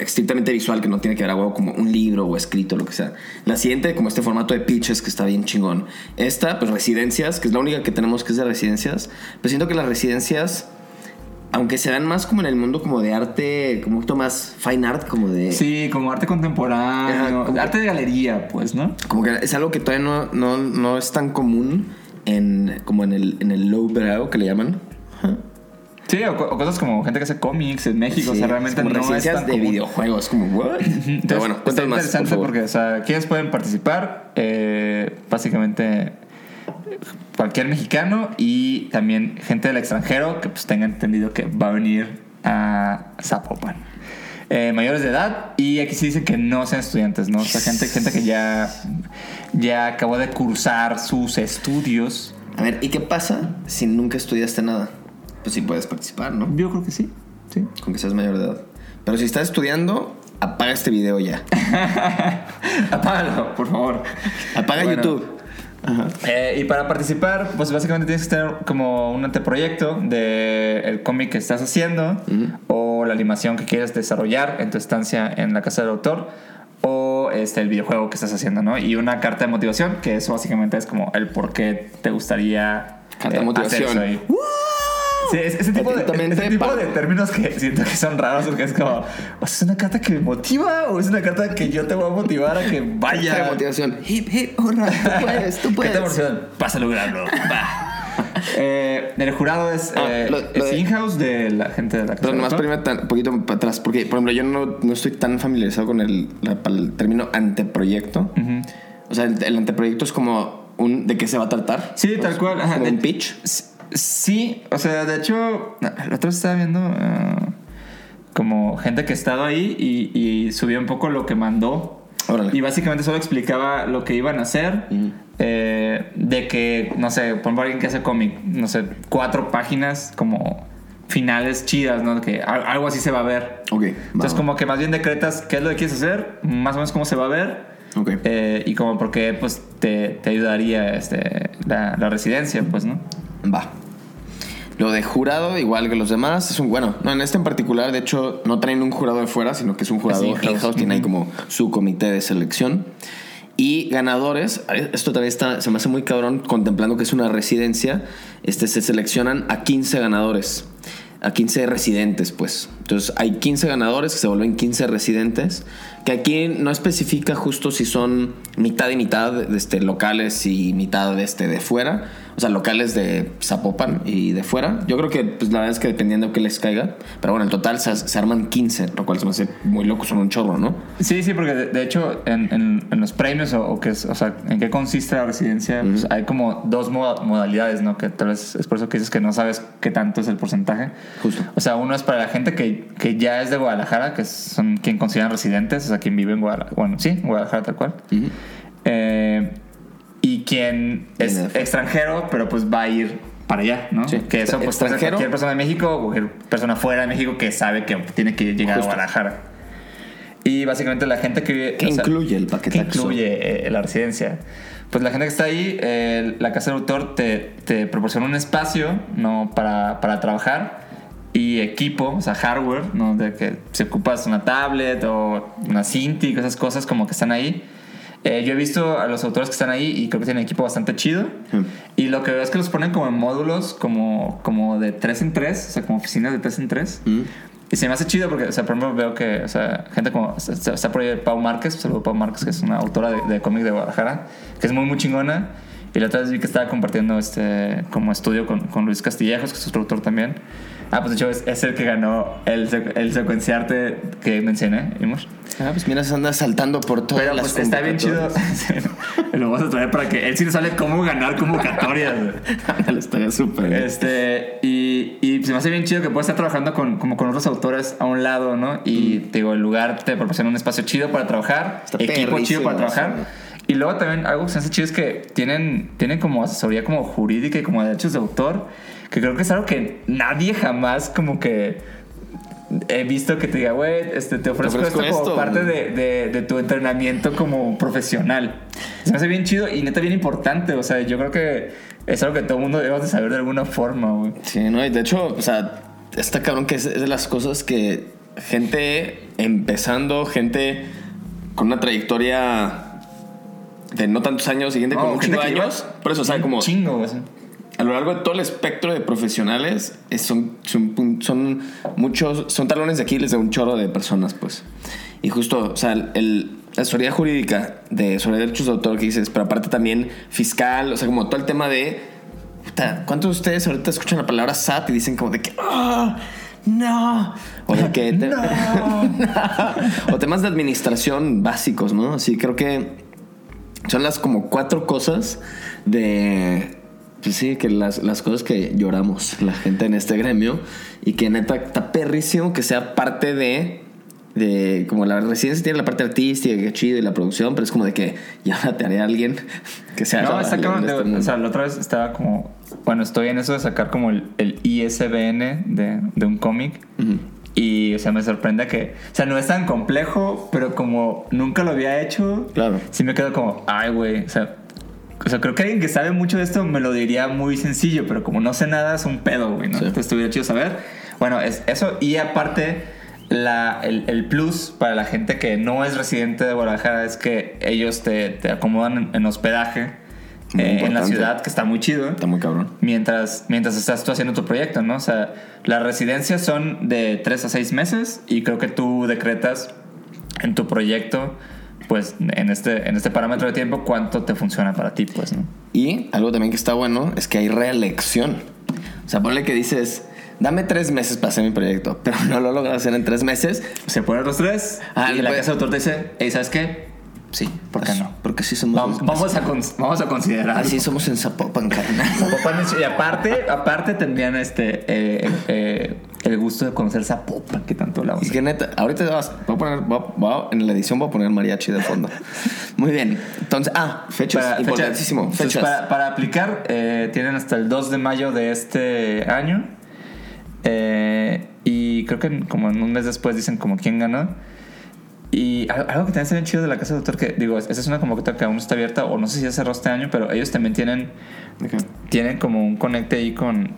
[SPEAKER 2] estrictamente visual que no tiene que ver a huevo como un libro o escrito lo que sea. La siguiente como este formato de pitches que está bien chingón. Esta pues residencias que es la única que tenemos que es de residencias. Pues siento que las residencias aunque se dan más como en el mundo como de arte como un poquito más fine art como de
[SPEAKER 1] Sí, como arte contemporáneo,
[SPEAKER 2] Ajá,
[SPEAKER 1] arte de galería, pues, ¿no?
[SPEAKER 2] como que es algo que todavía no, no, no es tan común en como en el, en el lowbrow que le llaman
[SPEAKER 1] Sí, o, co- o cosas como gente que hace cómics en México, o sea, realmente no es tan
[SPEAKER 2] de
[SPEAKER 1] común.
[SPEAKER 2] videojuegos como what
[SPEAKER 1] Entonces,
[SPEAKER 2] pero bueno
[SPEAKER 1] está
[SPEAKER 2] más
[SPEAKER 1] interesante porque, o sea, quienes pueden participar, eh, básicamente cualquier mexicano y también gente del extranjero que pues tenga entendido que va a venir a Zapopan. Eh, mayores de edad y aquí sí dicen que no sean estudiantes, ¿no? O sea, gente, gente que ya, ya acabó de cursar sus estudios.
[SPEAKER 2] a ver y qué pasa si nunca estudiaste nada pues sí puedes participar no
[SPEAKER 1] Yo creo que sí, sí.
[SPEAKER 2] con que seas mayor de edad. Pero si estás estudiando, apaga este video ya.
[SPEAKER 1] Apágalo, por favor.
[SPEAKER 2] Apaga
[SPEAKER 1] Bueno.
[SPEAKER 2] YouTube. Ajá.
[SPEAKER 1] Eh, y para participar, pues básicamente tienes que tener como un anteproyecto del cómic que estás haciendo o o la animación que quieres desarrollar en tu estancia en la casa del autor o este, el videojuego que estás haciendo, ¿no? Y una carta de motivación, que eso básicamente es como el por qué te gustaría
[SPEAKER 2] Carta de
[SPEAKER 1] eh,
[SPEAKER 2] motivación.
[SPEAKER 1] hacer eso ahí. Sí, es, ese tipo, de, ese tipo de términos que siento que son raros porque es como, ¿o ¿es una carta que me motiva o es una carta que yo te voy a motivar a que vaya?
[SPEAKER 2] De motivación. Hip, hip, hurra, tú puedes, tú
[SPEAKER 1] ¿Qué
[SPEAKER 2] puedes.
[SPEAKER 1] emociona? Vas a lograrlo. Va. Eh, el jurado es,
[SPEAKER 2] Ah,
[SPEAKER 1] eh, es in-house de la gente de la casa.
[SPEAKER 2] Pero nomás
[SPEAKER 1] ¿no?
[SPEAKER 2] primero un poquito para atrás, porque por ejemplo yo no, no estoy tan familiarizado con el, la- para el término anteproyecto. O sea, el, el anteproyecto es como un de qué se va a tratar.
[SPEAKER 1] Sí, tal cual. ajá,
[SPEAKER 2] Como
[SPEAKER 1] de-
[SPEAKER 2] un pitch.
[SPEAKER 1] Sí, o sea, de hecho, otra vez estaba viendo ah, como gente que estaba ahí y, y subió un poco lo que mandó.
[SPEAKER 2] Órale.
[SPEAKER 1] Y básicamente solo explicaba lo que iban a hacer. eh, de que, no sé, por ejemplo, alguien que hace cómic, no sé, cuatro páginas como finales chidas, ¿no? Que al- algo así se va a ver.
[SPEAKER 2] Ok.
[SPEAKER 1] Entonces, como que más bien decretas qué es lo que quieres hacer, más o menos cómo se va a ver.
[SPEAKER 2] Ok.
[SPEAKER 1] eh, y como por qué pues, te, te ayudaría este, la, la residencia, pues, ¿no?
[SPEAKER 2] Va. Lo de jurado, igual que los demás, es un bueno. No, en este en particular, de hecho, no traen un jurado de fuera, sino que es un jurado
[SPEAKER 1] in-house.
[SPEAKER 2] in-house. Tiene ahí como su comité de selección. Y ganadores, esto también está, se me hace muy cabrón contemplando que es una residencia. Este, se seleccionan a 15 ganadores, a 15 residentes, pues. Entonces hay 15 ganadores que se vuelven 15 residentes, que aquí no especifica justo si son mitad y mitad de este, locales y mitad de, este, de fuera. O sea, locales de Zapopan y de fuera. Yo creo que pues, la verdad es que dependiendo de qué les caiga. Pero bueno, en total se, se arman 15, lo cual se me hace muy loco, son un chorro, ¿no?
[SPEAKER 1] Sí, sí, porque de, de hecho en, en- en los premios o, o que es, o sea, en qué consiste la residencia, pues, hay como dos moda- modalidades, ¿no? Que tal vez es por eso que dices que no sabes qué tanto es el porcentaje.
[SPEAKER 2] Justo.
[SPEAKER 1] O sea, uno es para la gente que, que ya es de Guadalajara, que son quien consideran residentes, o sea, quien vive en Guadalajara, bueno, sí, Guadalajara tal cual. Eh, y quien es extranjero, pero pues va a ir para allá, ¿no?
[SPEAKER 2] Sí.
[SPEAKER 1] Que eso pues puede ser
[SPEAKER 2] Extranjero.
[SPEAKER 1] cualquier persona de México o cualquier persona fuera de México que sabe que tiene que llegar
[SPEAKER 2] Justo.
[SPEAKER 1] a Guadalajara. Y básicamente la gente que vive...
[SPEAKER 2] ¿Qué
[SPEAKER 1] o sea,
[SPEAKER 2] incluye el
[SPEAKER 1] ¿Qué
[SPEAKER 2] paquetaxo?
[SPEAKER 1] incluye eh, la residencia? Pues la gente que está ahí, eh, la casa del autor te, te proporciona un espacio ¿no? para, para trabajar y equipo, o sea, hardware, ¿no? De que si ocupas una tablet o una Cintiq, esas cosas como que están ahí. Eh, yo he visto a los autores que están ahí y creo que tienen equipo bastante chido.
[SPEAKER 2] Sí.
[SPEAKER 1] Y lo que veo es que los ponen como en módulos, como, como de 3 en 3, o sea, como oficinas de 3 en 3.
[SPEAKER 2] Mm.
[SPEAKER 1] Y se me hace chido porque, o sea, por ejemplo, veo que, o sea, gente como, está, está por ahí Pau Márquez, un saludo a Pau Márquez, que es una autora de, de cómic de Guadalajara, que es muy, muy chingona. Y la otra vez vi que estaba compartiendo este, como estudio con, con Luis Castillejos, que es otro autor también. Ah, pues de hecho es, es el que ganó el, el secuenciarte que mencioné, vimos.
[SPEAKER 2] Ah, pues mira, se anda saltando por todas
[SPEAKER 1] Pero
[SPEAKER 2] las
[SPEAKER 1] pues está bien chido. Lo vamos a traer para que él sí nos sale cómo ganar convocatorias.
[SPEAKER 2] Ándale, estaría súper bien.
[SPEAKER 1] Este, y, y se me hace bien chido que puedas estar trabajando con, como con otros autores a un lado, ¿no? Y te digo, el lugar te proporciona un espacio chido para trabajar,
[SPEAKER 2] Está
[SPEAKER 1] equipo chido para trabajar. Y luego también algo que se me hace chido es que tienen, tienen como asesoría como jurídica y como derechos de autor, que creo que es algo que nadie jamás como que he visto que te diga, güey, este, te ofrezco,
[SPEAKER 2] ofrezco
[SPEAKER 1] esto, como parte de, de- de tu entrenamiento como profesional. Se me hace bien chido y neta bien importante. O sea, yo creo que es algo que todo el mundo debe de saber de alguna forma, güey.
[SPEAKER 2] Sí, no, y de hecho, o sea, está cabrón que es, es de las cosas que gente empezando, gente con una trayectoria de no tantos años, y gente con
[SPEAKER 1] No, que lleva
[SPEAKER 2] años. Por eso, o sea, como
[SPEAKER 1] chingo.
[SPEAKER 2] A lo largo de todo el espectro de profesionales, es- son, son, pun- son muchos, son talones de Aquiles de un chorro de personas, pues. Y justo, o sea, el, la asesoría jurídica de, sobre derechos de autor que dices, pero aparte también fiscal, o sea, como todo el tema de. puta, ¿Cuántos de ustedes ahorita escuchan la palabra SAT y dicen como de que. "Ah, no. O de que. te- o temas de administración básicos, ¿no? Así creo que son las como cuatro cosas de. Pues sí, que las, las cosas que lloramos la gente en este gremio y que neta está perrísimo que sea parte de. De, como la residencia tiene la parte artística, que chido, y la producción, pero es como de que ya te haré a alguien que sea.
[SPEAKER 1] No, cabrón.
[SPEAKER 2] este
[SPEAKER 1] o sea, la otra vez estaba como. Bueno, estoy en eso de sacar como el, el ISBN de, de un cómic. Y, o sea, me sorprende que. O sea, no es tan complejo, pero como nunca lo había hecho.
[SPEAKER 2] Claro.
[SPEAKER 1] Sí me quedo como, ay, güey. O sea, o sea, creo que alguien que sabe mucho de esto me lo diría muy sencillo, pero como no sé nada, es un pedo, güey, ¿no?
[SPEAKER 2] Sí.
[SPEAKER 1] Entonces estuviera chido saber. Bueno, es eso y aparte la, el, el plus para la gente que no es residente de Guadalajara es que ellos te, te acomodan en, en hospedaje eh, en la ciudad, que está muy chido.
[SPEAKER 2] Está muy cabrón.
[SPEAKER 1] Mientras, mientras estás tú haciendo tu proyecto, ¿no? O sea, las residencias son de 3 a 6 meses y creo que tú decretas en tu proyecto, pues en este, en este parámetro de tiempo, cuánto te funciona para ti, pues, ¿no?
[SPEAKER 2] Y algo también que está bueno es que hay reelección. O sea, ponle que dices, dame tres meses para hacer mi proyecto, pero no lo logras hacer en tres meses.
[SPEAKER 1] Se ponen los tres
[SPEAKER 2] Ah,
[SPEAKER 1] y la
[SPEAKER 2] puede-
[SPEAKER 1] casa de autor te dice, hey, ¿sabes qué? Sí, ¿por qué no?
[SPEAKER 2] Porque sí somos.
[SPEAKER 1] Vamos, vamos, a, vamos a considerar.
[SPEAKER 2] Así somos en Zapopan, carnal.
[SPEAKER 1] Zapopan es- Y aparte, aparte tendrían este, eh, eh, el gusto de conocer Zapopan, que tanto hablamos.
[SPEAKER 2] Y que neta, ahorita vas, voy a poner, voy a- voy a- en la edición voy a poner mariachi de fondo. Muy bien. Entonces, ah, fechas,
[SPEAKER 1] Para- fecha-
[SPEAKER 2] importantísimo.
[SPEAKER 1] entonces,
[SPEAKER 2] Fechas.
[SPEAKER 1] Para, para aplicar, eh, tienen hasta el 2 de mayo de este año. Eh, y creo que como en un mes después dicen como quién ganó. Y al- algo que también está bien chido de la Casa de Autor, que digo, esa es una convocatoria que aún está abierta, o no sé si ya cerró este año, pero ellos también tienen,
[SPEAKER 2] Ok.
[SPEAKER 1] tienen como un conecte ahí con,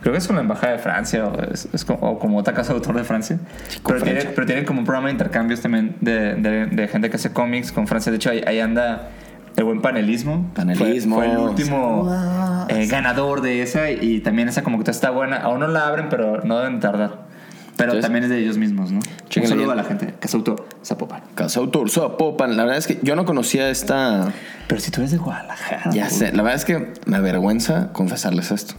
[SPEAKER 1] creo que es con la Embajada de Francia, o, es, es como, o como otra Casa de Autor de Francia. pero, tienen,
[SPEAKER 2] Francia.
[SPEAKER 1] pero tienen como un programa de intercambios también de, de, de gente que hace cómics con Francia. De hecho, ahí, ahí anda el buen panelismo.
[SPEAKER 2] Panelismo.
[SPEAKER 1] Fue, fue el último
[SPEAKER 2] Wow.
[SPEAKER 1] eh, ganador de esa y también esa como que está buena. Aún no la abren, pero no deben tardar. Pero
[SPEAKER 2] Entonces,
[SPEAKER 1] también es de ellos mismos, ¿no? Un saludo
[SPEAKER 2] bien.
[SPEAKER 1] a la gente. Casa Autor, Zapopan.
[SPEAKER 2] Casa Autor, Zapopan. La verdad es que yo no conocía esta.
[SPEAKER 1] Pero si tú eres de Guadalajara.
[SPEAKER 2] Ya sé, la verdad es que me avergüenza confesarles esto.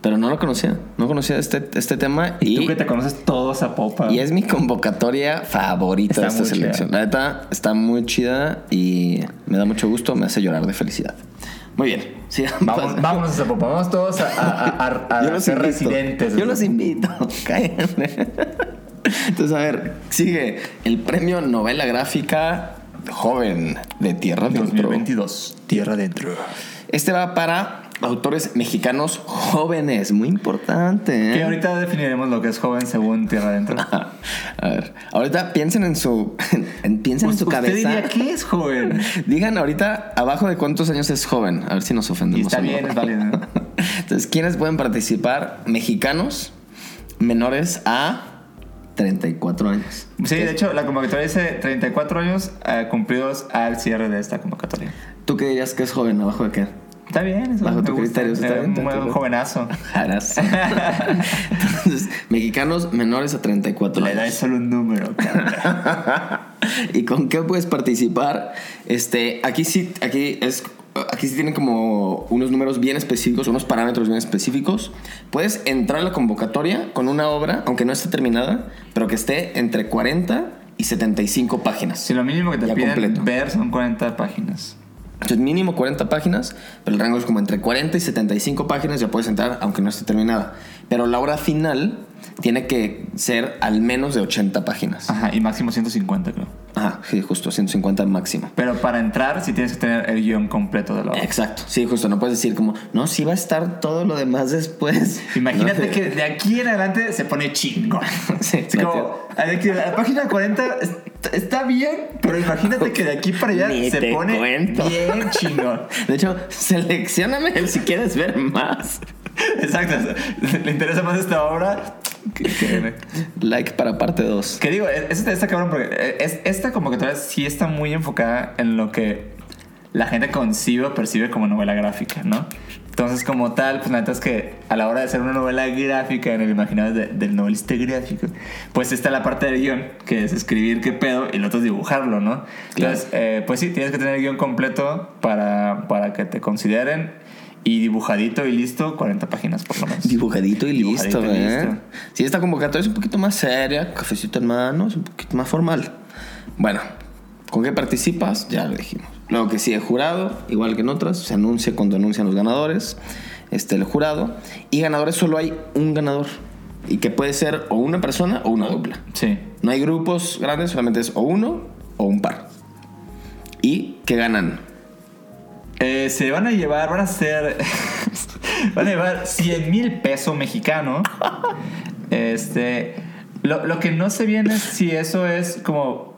[SPEAKER 2] Pero no lo conocía. No conocía este, este tema y.
[SPEAKER 1] Tú que te conoces todo Zapopan.
[SPEAKER 2] Y es mi convocatoria favorita de esta
[SPEAKER 1] chida.
[SPEAKER 2] selección. La neta está muy chida y me da mucho gusto, me hace llorar de felicidad. Muy bien. Sí,
[SPEAKER 1] Vamos, vámonos a Zapopan. Vamos todos a, a, a, a-
[SPEAKER 2] Yo
[SPEAKER 1] a
[SPEAKER 2] los
[SPEAKER 1] ser residentes.
[SPEAKER 2] Yo los invito. Entonces, a ver, sigue el premio novela gráfica joven de Tierra Dentro.
[SPEAKER 1] 2022. Tierra adentro.
[SPEAKER 2] Este va para autores mexicanos jóvenes, muy importante. ¿eh?
[SPEAKER 1] Que ahorita definiremos lo que es joven según Tierra adentro.
[SPEAKER 2] A ver, ahorita piensen en su, en- piensen en su
[SPEAKER 1] ¿Usted
[SPEAKER 2] cabeza.
[SPEAKER 1] diría qué es joven?
[SPEAKER 2] Digan ahorita abajo de cuántos años es joven, a ver si nos
[SPEAKER 1] Y
[SPEAKER 2] ofendemos.
[SPEAKER 1] está
[SPEAKER 2] o no.
[SPEAKER 1] bien, es válido. ¿no?
[SPEAKER 2] Entonces, ¿quiénes pueden participar? Mexicanos menores a 34 años.
[SPEAKER 1] Sí, de hecho, la convocatoria dice 34 años eh, cumplidos al cierre de esta convocatoria.
[SPEAKER 2] ¿Tú qué dirías que es joven? ¿Abajo de qué?
[SPEAKER 1] Está bien, eso
[SPEAKER 2] Bajo
[SPEAKER 1] me
[SPEAKER 2] tu
[SPEAKER 1] gusta.
[SPEAKER 2] criterio, está bien,
[SPEAKER 1] un buen jovenazo.
[SPEAKER 2] Jaras. Entonces, mexicanos menores a 34
[SPEAKER 1] La edad es
[SPEAKER 2] años.
[SPEAKER 1] solo un número.
[SPEAKER 2] ¿Y con qué puedes participar? Este, aquí sí, aquí es, aquí sí tienen como unos números bien específicos, unos parámetros bien específicos. Puedes entrar a la convocatoria con una obra, aunque no esté terminada, pero que esté entre 40 y 75 páginas.
[SPEAKER 1] Si lo mínimo que te piden
[SPEAKER 2] completo.
[SPEAKER 1] ver son 40 páginas.
[SPEAKER 2] Entonces, mínimo 40 páginas, pero el rango es como entre 40 y 75 páginas, ya puedes entrar aunque no esté terminada. Pero la obra final tiene que ser al menos de 80 páginas.
[SPEAKER 1] Ajá, y máximo 150, creo.
[SPEAKER 2] Ajá, sí, justo, 150 máximo.
[SPEAKER 1] Pero para entrar sí tienes que tener el guion completo de la obra.
[SPEAKER 2] Exacto, sí, justo, no puedes decir como, no, sí va a estar todo lo demás después.
[SPEAKER 1] Imagínate
[SPEAKER 2] No,
[SPEAKER 1] que de aquí en adelante se pone chingón.
[SPEAKER 2] Sí,
[SPEAKER 1] como, la página 40 está, bien, pero imagínate que de aquí para allá
[SPEAKER 2] Ni
[SPEAKER 1] se pone
[SPEAKER 2] cuento.
[SPEAKER 1] bien chingón.
[SPEAKER 2] De hecho, seleccioname el si quieres ver más.
[SPEAKER 1] Exacto. ¿Le interesa más esta obra? Que, que-
[SPEAKER 2] Like para parte 2.
[SPEAKER 1] que digo, es- está, está cabrón porque eh, es, esta convocatoria sí está muy enfocada en lo que la gente concibe o percibe como novela gráfica, ¿no? Entonces, como tal, pues la neta es que a la hora de hacer una novela gráfica en el imaginario de- del novelista gráfico, pues está la parte del guion, que es escribir qué pedo y lo otro es dibujarlo, ¿no? Entonces, eh, pues sí, tienes que tener el guion completo para, para que te consideren y dibujadito y listo, 40 páginas por lo menos.
[SPEAKER 2] Dibujadito y listo,
[SPEAKER 1] Dibujadito y
[SPEAKER 2] ¿eh?
[SPEAKER 1] listo.
[SPEAKER 2] Sí, esta convocatoria es un poquito más seria, cafecito en mano, es un poquito más formal. Bueno, ¿con qué participas? Ya lo dijimos. Luego que sigue jurado, igual que en otras, se anuncia cuando anuncian los ganadores, este, el jurado. Y ganadores solo hay un ganador. Y que puede ser o una persona o una dupla.
[SPEAKER 1] Sí.
[SPEAKER 2] No hay grupos grandes, solamente es o uno o un par. ¿Y qué ganan?
[SPEAKER 1] Eh, se van a llevar, van a ser. van a llevar 100 mil pesos mexicanos. Este. Lo, lo que no sé bien es si eso es como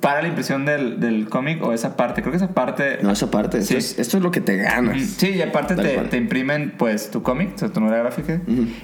[SPEAKER 1] para la impresión del, del cómic o esa parte. Creo que esa parte.
[SPEAKER 2] No, esa parte. Esto,
[SPEAKER 1] Sí.
[SPEAKER 2] es, esto es lo que te ganas.
[SPEAKER 1] Sí, y aparte te, te imprimen pues tu cómic, o sea, tu novela gráfica.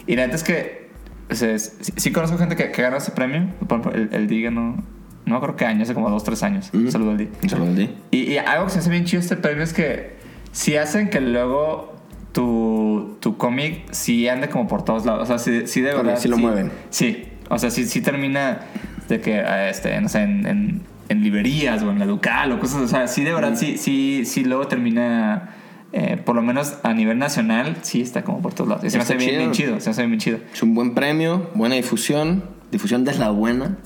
[SPEAKER 1] Y la neta es que o sea, es- sí, sí conozco gente que, que ganó ese premio. Por ejemplo, el, el Diga no, no creo que años, hace como dos, tres años.
[SPEAKER 2] Ujú.
[SPEAKER 1] Saludo al.
[SPEAKER 2] Un saludo al día.
[SPEAKER 1] Y, y algo que se hace bien chido este premio es que si hacen que luego tu, tu cómic sí ande como por todos lados. O sea, sí, sí de verdad.
[SPEAKER 2] sí lo mueven.
[SPEAKER 1] Sí. O sea, sí, sí termina de que, eh, este, no sé, en, en, en librerías o en la local o cosas. O sea, sí de verdad, sí, sí, sí luego termina. eh, por lo menos a nivel nacional, sí está como por todos lados. Y se me hace bien, bien
[SPEAKER 2] chido.
[SPEAKER 1] chido. Se me hace bien chido.
[SPEAKER 2] Es un buen premio, buena difusión. Difusión de la buena.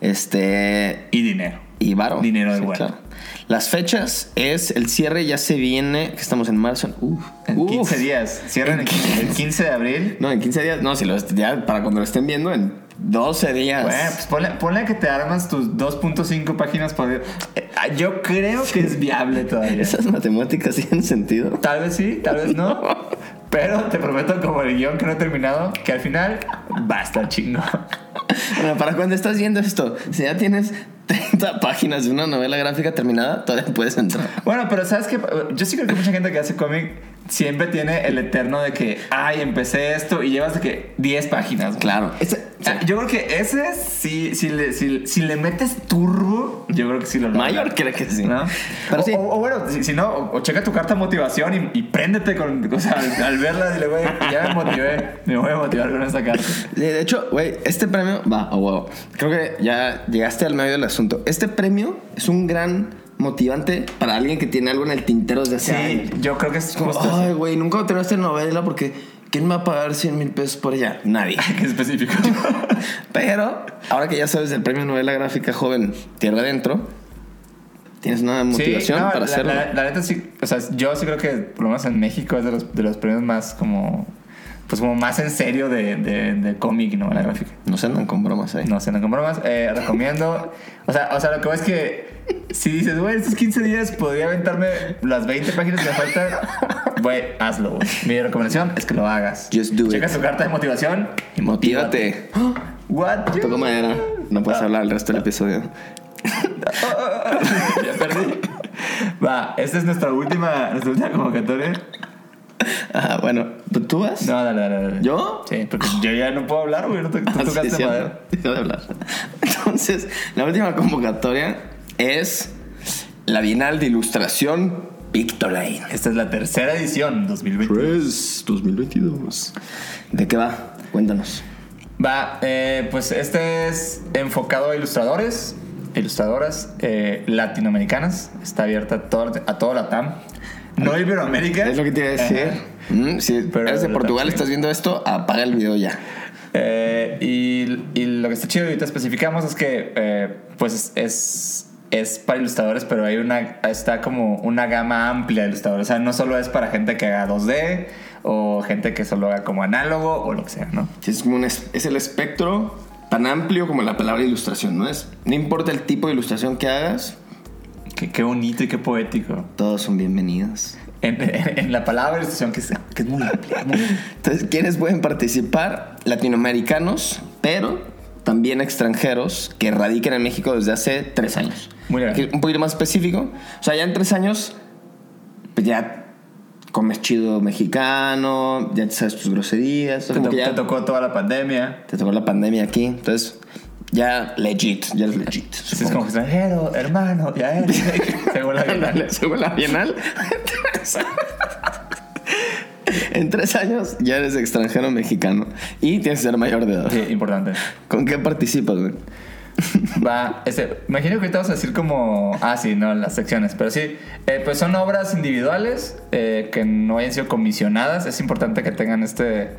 [SPEAKER 2] Este.
[SPEAKER 1] Y dinero.
[SPEAKER 2] Y varo.
[SPEAKER 1] Dinero de bueno.
[SPEAKER 2] Las fechas es el cierre ya se viene, que estamos en marzo. Uf,
[SPEAKER 1] En
[SPEAKER 2] uf.
[SPEAKER 1] 15 días. Cierran el 15, el 15 de abril.
[SPEAKER 2] No, en 15 días. No, si lo ya para cuando lo estén viendo, en 12 días.
[SPEAKER 1] Bueno, pues ponle, ponle que te armas tus 2.5 páginas por día. Eh, Yo creo que es viable todavía.
[SPEAKER 2] Esas matemáticas tienen sentido.
[SPEAKER 1] Tal vez sí, tal vez no. Pero te prometo, como el guion que no he terminado, que al final va a estar chingo.
[SPEAKER 2] Bueno, para cuando estás viendo esto, si ya tienes 30 páginas de una novela gráfica terminada, todavía puedes entrar.
[SPEAKER 1] Bueno, pero sabes que yo sí creo que mucha gente que hace cómic siempre tiene el eterno de que, ay, empecé esto y llevas de que 10 páginas. güey.
[SPEAKER 2] Claro. Ese-
[SPEAKER 1] O sea, yo creo que ese, sí, si, le, si, si le metes turbo, yo creo que sí lo logra.
[SPEAKER 2] Mayor creo que sí.
[SPEAKER 1] ¿No?
[SPEAKER 2] Pero
[SPEAKER 1] o,
[SPEAKER 2] sí.
[SPEAKER 1] o- o bueno, si, si no, o, o checa tu carta de motivación y, y préndete con. O sea, al, al verla, dile, güey, ya me motivé, me voy a motivar con esta carta.
[SPEAKER 2] De hecho, güey, este premio va, a huevo. Creo que ya llegaste al medio del asunto. Este premio es un gran motivante para alguien que tiene algo en el tintero desde hace
[SPEAKER 1] Sí,
[SPEAKER 2] años.
[SPEAKER 1] yo creo que es
[SPEAKER 2] Como, ay, güey, nunca terminaste novela porque ¿quién me va a pagar 100 mil pesos por ella? Nadie.
[SPEAKER 1] es específico.
[SPEAKER 2] Pero ahora que ya sabes del premio novela gráfica joven Tierra Adentro, tienes una motivación
[SPEAKER 1] Sí, no,
[SPEAKER 2] para
[SPEAKER 1] la,
[SPEAKER 2] hacerlo.
[SPEAKER 1] La, la neta sí, o sea, yo sí creo que por lo menos en México es de los, de los premios más como. Pues como más en serio de, de, de cómic y novela gráfica.
[SPEAKER 2] No se andan con bromas ahí.
[SPEAKER 1] No sé, no compro más. Eh, recomiendo. O sea, o sea, lo que voy es que si dices, güey, estos 15 días podría aventarme las 20 páginas que me faltan, güey, hazlo, güey. Mi recomendación es que lo hagas.
[SPEAKER 2] Just do
[SPEAKER 1] Checa
[SPEAKER 2] it.
[SPEAKER 1] su carta de motivación y motívate.
[SPEAKER 2] Motívate.
[SPEAKER 1] What? you-
[SPEAKER 2] Toco madera. No puedes hablar el resto del episodio.
[SPEAKER 1] ya perdí. Va, esta es nuestra última, nuestra última convocatoria.
[SPEAKER 2] Ah, bueno, ¿tú, tú vas?
[SPEAKER 1] No, dale, dale, dale.
[SPEAKER 2] ¿Yo?
[SPEAKER 1] Sí, porque yo ya no puedo hablar, güey. No te, tú
[SPEAKER 2] Ah, sí,
[SPEAKER 1] tocaste
[SPEAKER 2] cierto.
[SPEAKER 1] madera.
[SPEAKER 2] Deja de hablar. Entonces, la última convocatoria es la Bienal de Ilustración Pictoline.
[SPEAKER 1] Esta es la tercera edición, 2020.
[SPEAKER 2] 3 2022. ¿De qué va? Cuéntanos.
[SPEAKER 1] Va, eh, pues este es enfocado a ilustradores, ilustradoras eh, latinoamericanas. Está abierta a todo, a todo la TAM. No Iberoamérica.
[SPEAKER 2] Es lo que te iba a decir. Mm, si
[SPEAKER 1] Pero-
[SPEAKER 2] eres de Portugal, estás viendo esto, apaga el video ya.
[SPEAKER 1] Eh, y, y lo que está chido y ahorita especificamos es que eh, pues es, es para ilustradores, pero hay una, está como una gama amplia de ilustradores. O sea, no solo es para gente que haga 2D o gente que solo haga como análogo o lo que sea, ¿no?
[SPEAKER 2] Sí, Es, como un es, es el espectro tan amplio como la palabra ilustración, ¿no? Es, no importa el tipo de ilustración que hagas,
[SPEAKER 1] Qué, qué bonito y qué poético.
[SPEAKER 2] todos son bienvenidos.
[SPEAKER 1] En, en- en la palabra ilustración que es, que es muy amplia.
[SPEAKER 2] Entonces, ¿quiénes pueden participar? Latinoamericanos, pero también extranjeros que radican en México desde hace tres años.
[SPEAKER 1] Muy bien.
[SPEAKER 2] Un poquito más específico. O sea, ya en tres años, pues ya comes chido mexicano, ya te sabes tus groserías.
[SPEAKER 1] Te, to-
[SPEAKER 2] ya
[SPEAKER 1] te tocó toda la pandemia.
[SPEAKER 2] te tocó la pandemia aquí. Entonces, ya legit, ya es legit.
[SPEAKER 1] Sí, es
[SPEAKER 2] supongo.
[SPEAKER 1] como extranjero, hermano, ya eres. Según la Bienal.
[SPEAKER 2] Según la Bienal. en tres años ya eres extranjero mexicano y tienes que ser mayor de edad.
[SPEAKER 1] Sí, importante.
[SPEAKER 2] ¿Con qué participas, güey?
[SPEAKER 1] Va, este, imagino que ahorita vas a decir como, ah, sí, no, las secciones, pero sí, eh, pues son obras individuales eh, que no hayan sido comisionadas. Es importante que tengan este,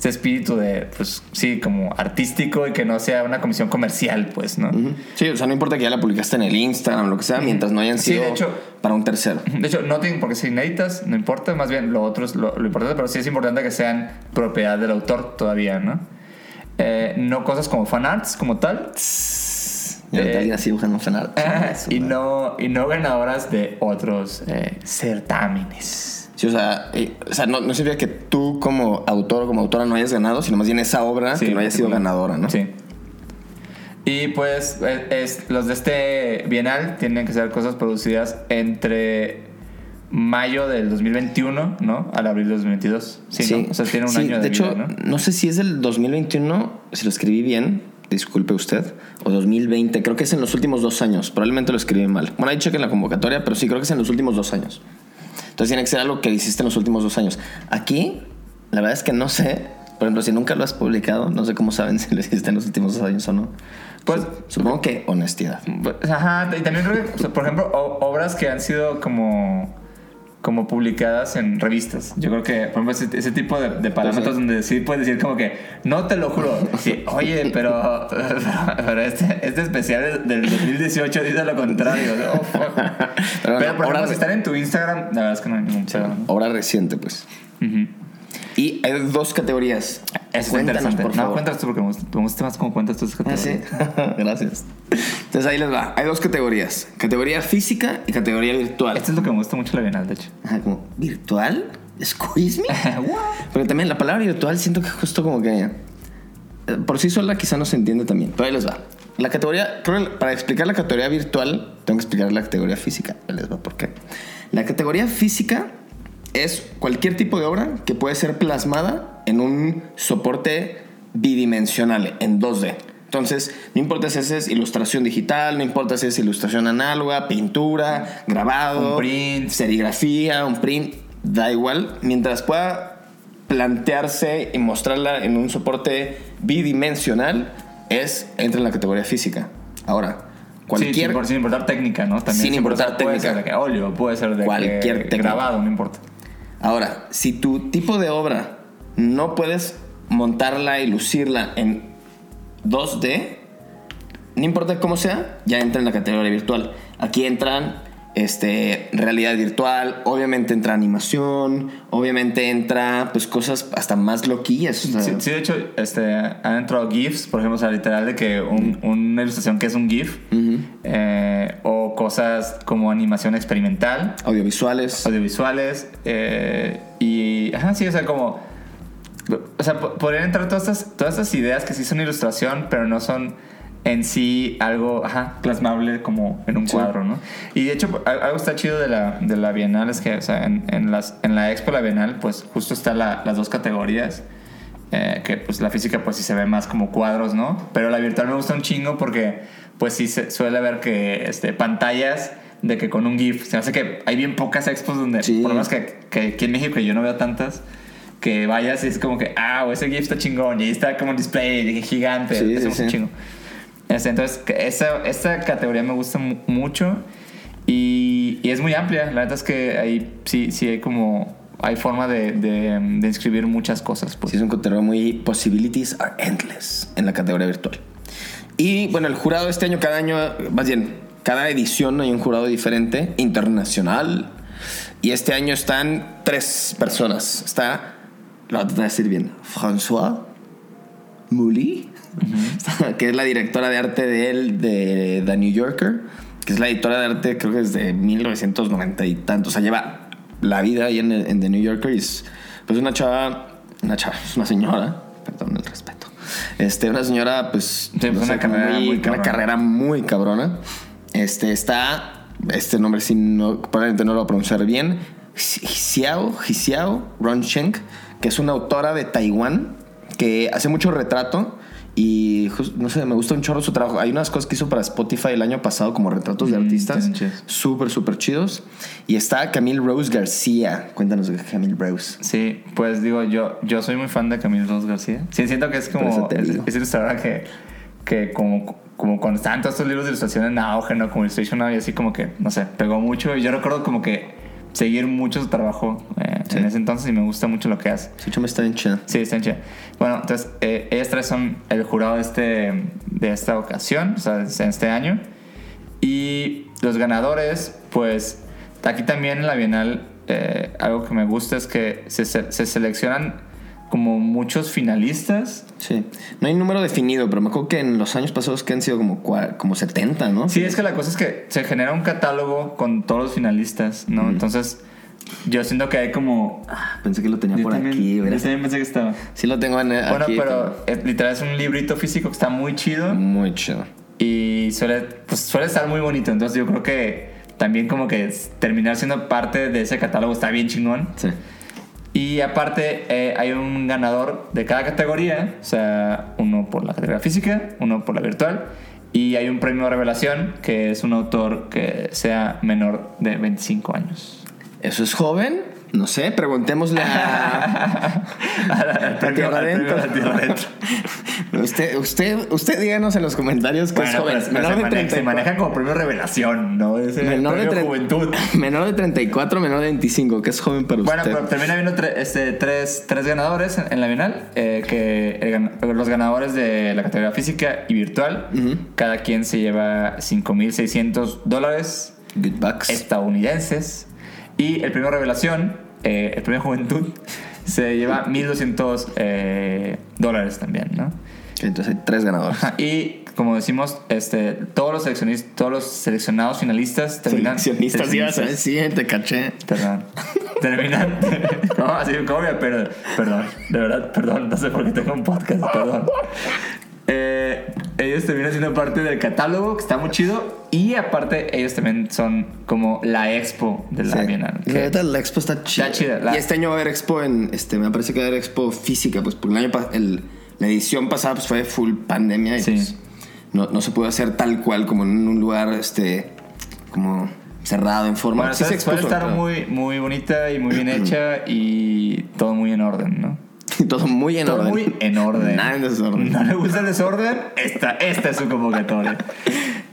[SPEAKER 1] este espíritu de, pues sí, como artístico y que no sea una comisión comercial, pues, ¿no?
[SPEAKER 2] Sí, o sea, no importa que ya la publicaste en el Instagram o lo que sea, mientras no hayan
[SPEAKER 1] Sí,
[SPEAKER 2] sido
[SPEAKER 1] de hecho-
[SPEAKER 2] para un tercero.
[SPEAKER 1] De hecho, no tienen por qué ser inéditas, no importa, más bien lo otro es lo, lo importante, pero sí es importante que sean propiedad del autor todavía, ¿no? Eh, no cosas como fanarts como tal,
[SPEAKER 2] Y
[SPEAKER 1] Eh,
[SPEAKER 2] así dibujando fanart.
[SPEAKER 1] Ah, y, no, y no ganadoras de otros eh, certámenes.
[SPEAKER 2] Sí, o sea, eh, o sea no, no significa que tú como autor o como autora no hayas ganado, sino más bien esa obra
[SPEAKER 1] Sí,
[SPEAKER 2] que no haya sido
[SPEAKER 1] sí.
[SPEAKER 2] ganadora, ¿no?
[SPEAKER 1] Sí. Y pues eh, es- los de este bienal tienen que ser cosas producidas entre mayo del 2021, ¿no? Al abril del 2022. Sí, ¿no? O sea, tiene un
[SPEAKER 2] Sí,
[SPEAKER 1] año de,
[SPEAKER 2] de hecho,
[SPEAKER 1] vida, ¿no?
[SPEAKER 2] ¿no? sé si es del 2021, si lo escribí bien, disculpe usted, o 2020, creo que es en los últimos dos años, probablemente lo escribí mal. Bueno, ahí chequen la convocatoria, pero sí, creo que es en los últimos dos años. Entonces tiene que ser algo que hiciste en los últimos dos años. Aquí, la verdad es que no sé, por ejemplo, si nunca lo has publicado, no sé cómo saben si lo hiciste en los últimos dos años o no.
[SPEAKER 1] Pues-
[SPEAKER 2] Su- supongo que honestidad.
[SPEAKER 1] Pues, Ajá, y también creo que, o sea, por ejemplo, obras que han sido como, como publicadas en revistas. Yo creo que, por ejemplo, ese, ese tipo de, de parámetros
[SPEAKER 2] Sí.
[SPEAKER 1] donde sí puedes decir como que, no te lo juro. Sí, oye, pero, pero este, este especial del 2018 dice lo contrario. Oh, fuck.
[SPEAKER 2] Pero
[SPEAKER 1] Pero, por ejemplo, si están en tu Instagram, la verdad es que no hay ningún pedo. ¿no?
[SPEAKER 2] Obra reciente, pues.
[SPEAKER 1] Ujú.
[SPEAKER 2] Y hay dos categorías.
[SPEAKER 1] Eso
[SPEAKER 2] Cuéntanos,
[SPEAKER 1] interesante.
[SPEAKER 2] por
[SPEAKER 1] no,
[SPEAKER 2] favor.
[SPEAKER 1] cuéntanos tú porque me gusta más cómo cuentas
[SPEAKER 2] Ah,
[SPEAKER 1] categorías.
[SPEAKER 2] sí. Gracias. Entonces ahí les va. Hay dos categorías. Categoría física y categoría virtual.
[SPEAKER 1] Esto es lo que me gusta mucho la Bienal, de hecho.
[SPEAKER 2] Ajá, como, ¿virtual? ¿Squeeze me? Pero también la palabra virtual siento que justo como que... eh, Por sí sola quizá no se entiende también. Pero ahí les va. La categoría... Para explicar la categoría virtual tengo que explicar la categoría física. Ahí les va por qué. La categoría física es cualquier tipo de obra que puede ser plasmada en un soporte bidimensional, en 2D. Entonces, no importa si es ilustración digital, no importa si es ilustración análoga, pintura, grabado,
[SPEAKER 1] Un print.
[SPEAKER 2] serigrafía, un print, da igual, mientras pueda plantearse y mostrarla en un soporte bidimensional, es entra en la categoría física. Ahora,
[SPEAKER 1] Sí,
[SPEAKER 2] cualquier
[SPEAKER 1] sin, sin importar técnica, ¿no? También
[SPEAKER 2] Sin importar
[SPEAKER 1] Puede
[SPEAKER 2] técnica.
[SPEAKER 1] ser de que óleo, puede ser de
[SPEAKER 2] Cualquier
[SPEAKER 1] que
[SPEAKER 2] técnica.
[SPEAKER 1] grabado, no importa.
[SPEAKER 2] Ahora, si tu tipo de obra no puedes montarla y lucirla en 2D, no importa cómo sea, ya entra en la categoría virtual. Aquí entran este, realidad virtual, obviamente entra animación, obviamente entra pues cosas hasta más loquillas. o sea,
[SPEAKER 1] Sí, sí, de hecho, este, han entrado GIFs, por ejemplo, o sea, literal de que un- una ilustración que es un GIF, eh, o cosas como animación experimental,
[SPEAKER 2] Audiovisuales.
[SPEAKER 1] audiovisuales, eh, y, ajá, sí, o sea, como, o sea, po- podrían entrar todas estas, todas estas ideas que sí son ilustración, pero no son en sí algo, ajá, plasmable como en un
[SPEAKER 2] Sí.
[SPEAKER 1] cuadro, ¿no? Y de hecho, al- algo está chido de la, de la Bienal es que, o sea, en, en las, en la Expo, la Bienal, pues justo está la- las dos categorías. Eh, que pues la física pues sí se ve más como cuadros, ¿no? Pero la virtual me gusta un chingo porque pues sí se suele ver que este, pantallas de que con un GIF, se hace que hay bien pocas expos donde,
[SPEAKER 2] Sí.
[SPEAKER 1] por lo menos que, que aquí en México yo no veo tantas, que vayas y es como que, ah, ese GIF está chingón y ahí está como un display gigante,
[SPEAKER 2] Sí,
[SPEAKER 1] eso
[SPEAKER 2] sí,
[SPEAKER 1] es un chingo. Este, entonces, esa, esta categoría me gusta mu- mucho y, y es muy amplia. La verdad es que ahí sí, sí hay como, hay forma de, de, de inscribir muchas cosas. Pues.
[SPEAKER 2] Sí, es un contenido muy possibilities are endless en la categoría virtual. Y bueno, el jurado este año, cada año, más bien, cada edición hay un jurado diferente, internacional. Y este año están tres personas. Está, lo voy a decir bien, François Mouly, que es la directora de arte de él, de The New Yorker, que es la editora de arte, creo que desde 1990 y tanto. O sea, lleva la vida ahí en, The New Yorker es pues una chava, una chava, es una señora, perdón el respeto. Este, una señora, pues,
[SPEAKER 1] pues, una carrera muy
[SPEAKER 2] una
[SPEAKER 1] cabrona.
[SPEAKER 2] carrera muy cabrona. Este, está, este nombre sí, no, probablemente no lo voy a pronunciar bien, Xiao, Xiao Roncheng, que es una autora de Taiwán que hace mucho retrato y no sé, me gusta un chorro su trabajo. Hay unas cosas que hizo para Spotify el año pasado como retratos de
[SPEAKER 1] Mm,
[SPEAKER 2] artistas
[SPEAKER 1] están chidos.
[SPEAKER 2] súper, súper chidos. Y está Camille Rose García. Cuéntanos de Camille Rose.
[SPEAKER 1] Sí, pues digo, yo, yo soy muy fan de Camille Rose García. Sí, siento que es como, es, es ilustradora que, que como, como cuando estaban todos estos libros de ilustración en auge, ¿no? Como Illustration Now y así como que, no sé, pegó mucho. Y yo recuerdo como que seguir mucho su trabajo eh,
[SPEAKER 2] Sí.
[SPEAKER 1] en ese entonces y me gusta mucho lo que hace.
[SPEAKER 2] Su chama está bien chida.
[SPEAKER 1] Sí, está en chida. Bueno, entonces, eh, ellas tres son el jurado de, este, de esta ocasión, o sea, en este año. Y los ganadores, pues, aquí también en la Bienal, eh, algo que me gusta es que se- se seleccionan como muchos finalistas.
[SPEAKER 2] Sí. No hay número definido, pero me acuerdo que en los años pasados que han sido como, como 70, ¿no?
[SPEAKER 1] Sí, es que la cosa es que se genera un catálogo con todos los finalistas, ¿no? Entonces, yo siento que hay como...
[SPEAKER 2] Pensé que lo tenía
[SPEAKER 1] Yo
[SPEAKER 2] por
[SPEAKER 1] también,
[SPEAKER 2] aquí.
[SPEAKER 1] yo
[SPEAKER 2] ¿verdad?
[SPEAKER 1] también pensé que estaba.
[SPEAKER 2] Sí lo tengo en,
[SPEAKER 1] Bueno,
[SPEAKER 2] aquí.
[SPEAKER 1] pero es- literal es un librito físico que está muy chido.
[SPEAKER 2] Muy chido.
[SPEAKER 1] y suele, pues, suele estar muy bonito. Entonces yo creo que también como que terminar siendo parte de ese catálogo está bien chingón.
[SPEAKER 2] Sí.
[SPEAKER 1] Y aparte eh, hay un ganador de cada categoría, o sea, uno por la categoría física, uno por la virtual, y hay un premio de revelación que es un autor que sea menor de 25 años.
[SPEAKER 2] ¿Eso es joven? No sé, preguntémosle a...
[SPEAKER 1] A Tierra Adentro.
[SPEAKER 2] usted, usted, usted díganos en los comentarios que es
[SPEAKER 1] Bueno,
[SPEAKER 2] joven.
[SPEAKER 1] pero se, maneja, se maneja como premio revelación, ¿no? Es el
[SPEAKER 2] menor de, tre-
[SPEAKER 1] juventud.
[SPEAKER 2] menor de 34, menor de 25, que es joven para
[SPEAKER 1] Bueno,
[SPEAKER 2] usted.
[SPEAKER 1] pero termina habiendo tre- este, tres, tres ganadores en, en la Bienal, eh, que el los ganadores de la categoría física y virtual, cada quien se lleva 5.600 dólares
[SPEAKER 2] Good bucks.
[SPEAKER 1] estadounidenses. Y el premio Revelación, eh, el premio Juventud, se lleva 1.200 eh, dólares también, ¿no?
[SPEAKER 2] Entonces hay tres ganadores.
[SPEAKER 1] Ajá, Y como decimos, este, todos los seleccionistas, todos los seleccionados finalistas terminan.
[SPEAKER 2] Seleccionistas,
[SPEAKER 1] seleccionistas.
[SPEAKER 2] decir, te caché.
[SPEAKER 1] Perdón. Terminan. No, así como pero Perdón, de verdad, perdón. No sé por qué tengo un podcast, perdón. Eh, ellos terminan siendo parte del catálogo, que está muy chido. Y aparte, ellos también son como la expo de la
[SPEAKER 2] Sí.
[SPEAKER 1] Bienal.
[SPEAKER 2] La la expo está chida.
[SPEAKER 1] chida, la-
[SPEAKER 2] Y este año va a haber expo en. Este, me parece que va a haber expo física, pues porque el año el- la edición pasada pues, fue full pandemia y
[SPEAKER 1] Sí.
[SPEAKER 2] pues, no, no se pudo hacer tal cual como en un lugar este como cerrado en forma.
[SPEAKER 1] Bueno,
[SPEAKER 2] Sí se expuso,
[SPEAKER 1] estar
[SPEAKER 2] pero-
[SPEAKER 1] muy, muy bonita y muy bien hecha y todo muy en orden, ¿no?
[SPEAKER 2] todo muy en
[SPEAKER 1] todo
[SPEAKER 2] orden.
[SPEAKER 1] muy en orden.
[SPEAKER 2] Nada en desorden.
[SPEAKER 1] ¿No le gusta el desorden? Esta, esta es su convocatoria.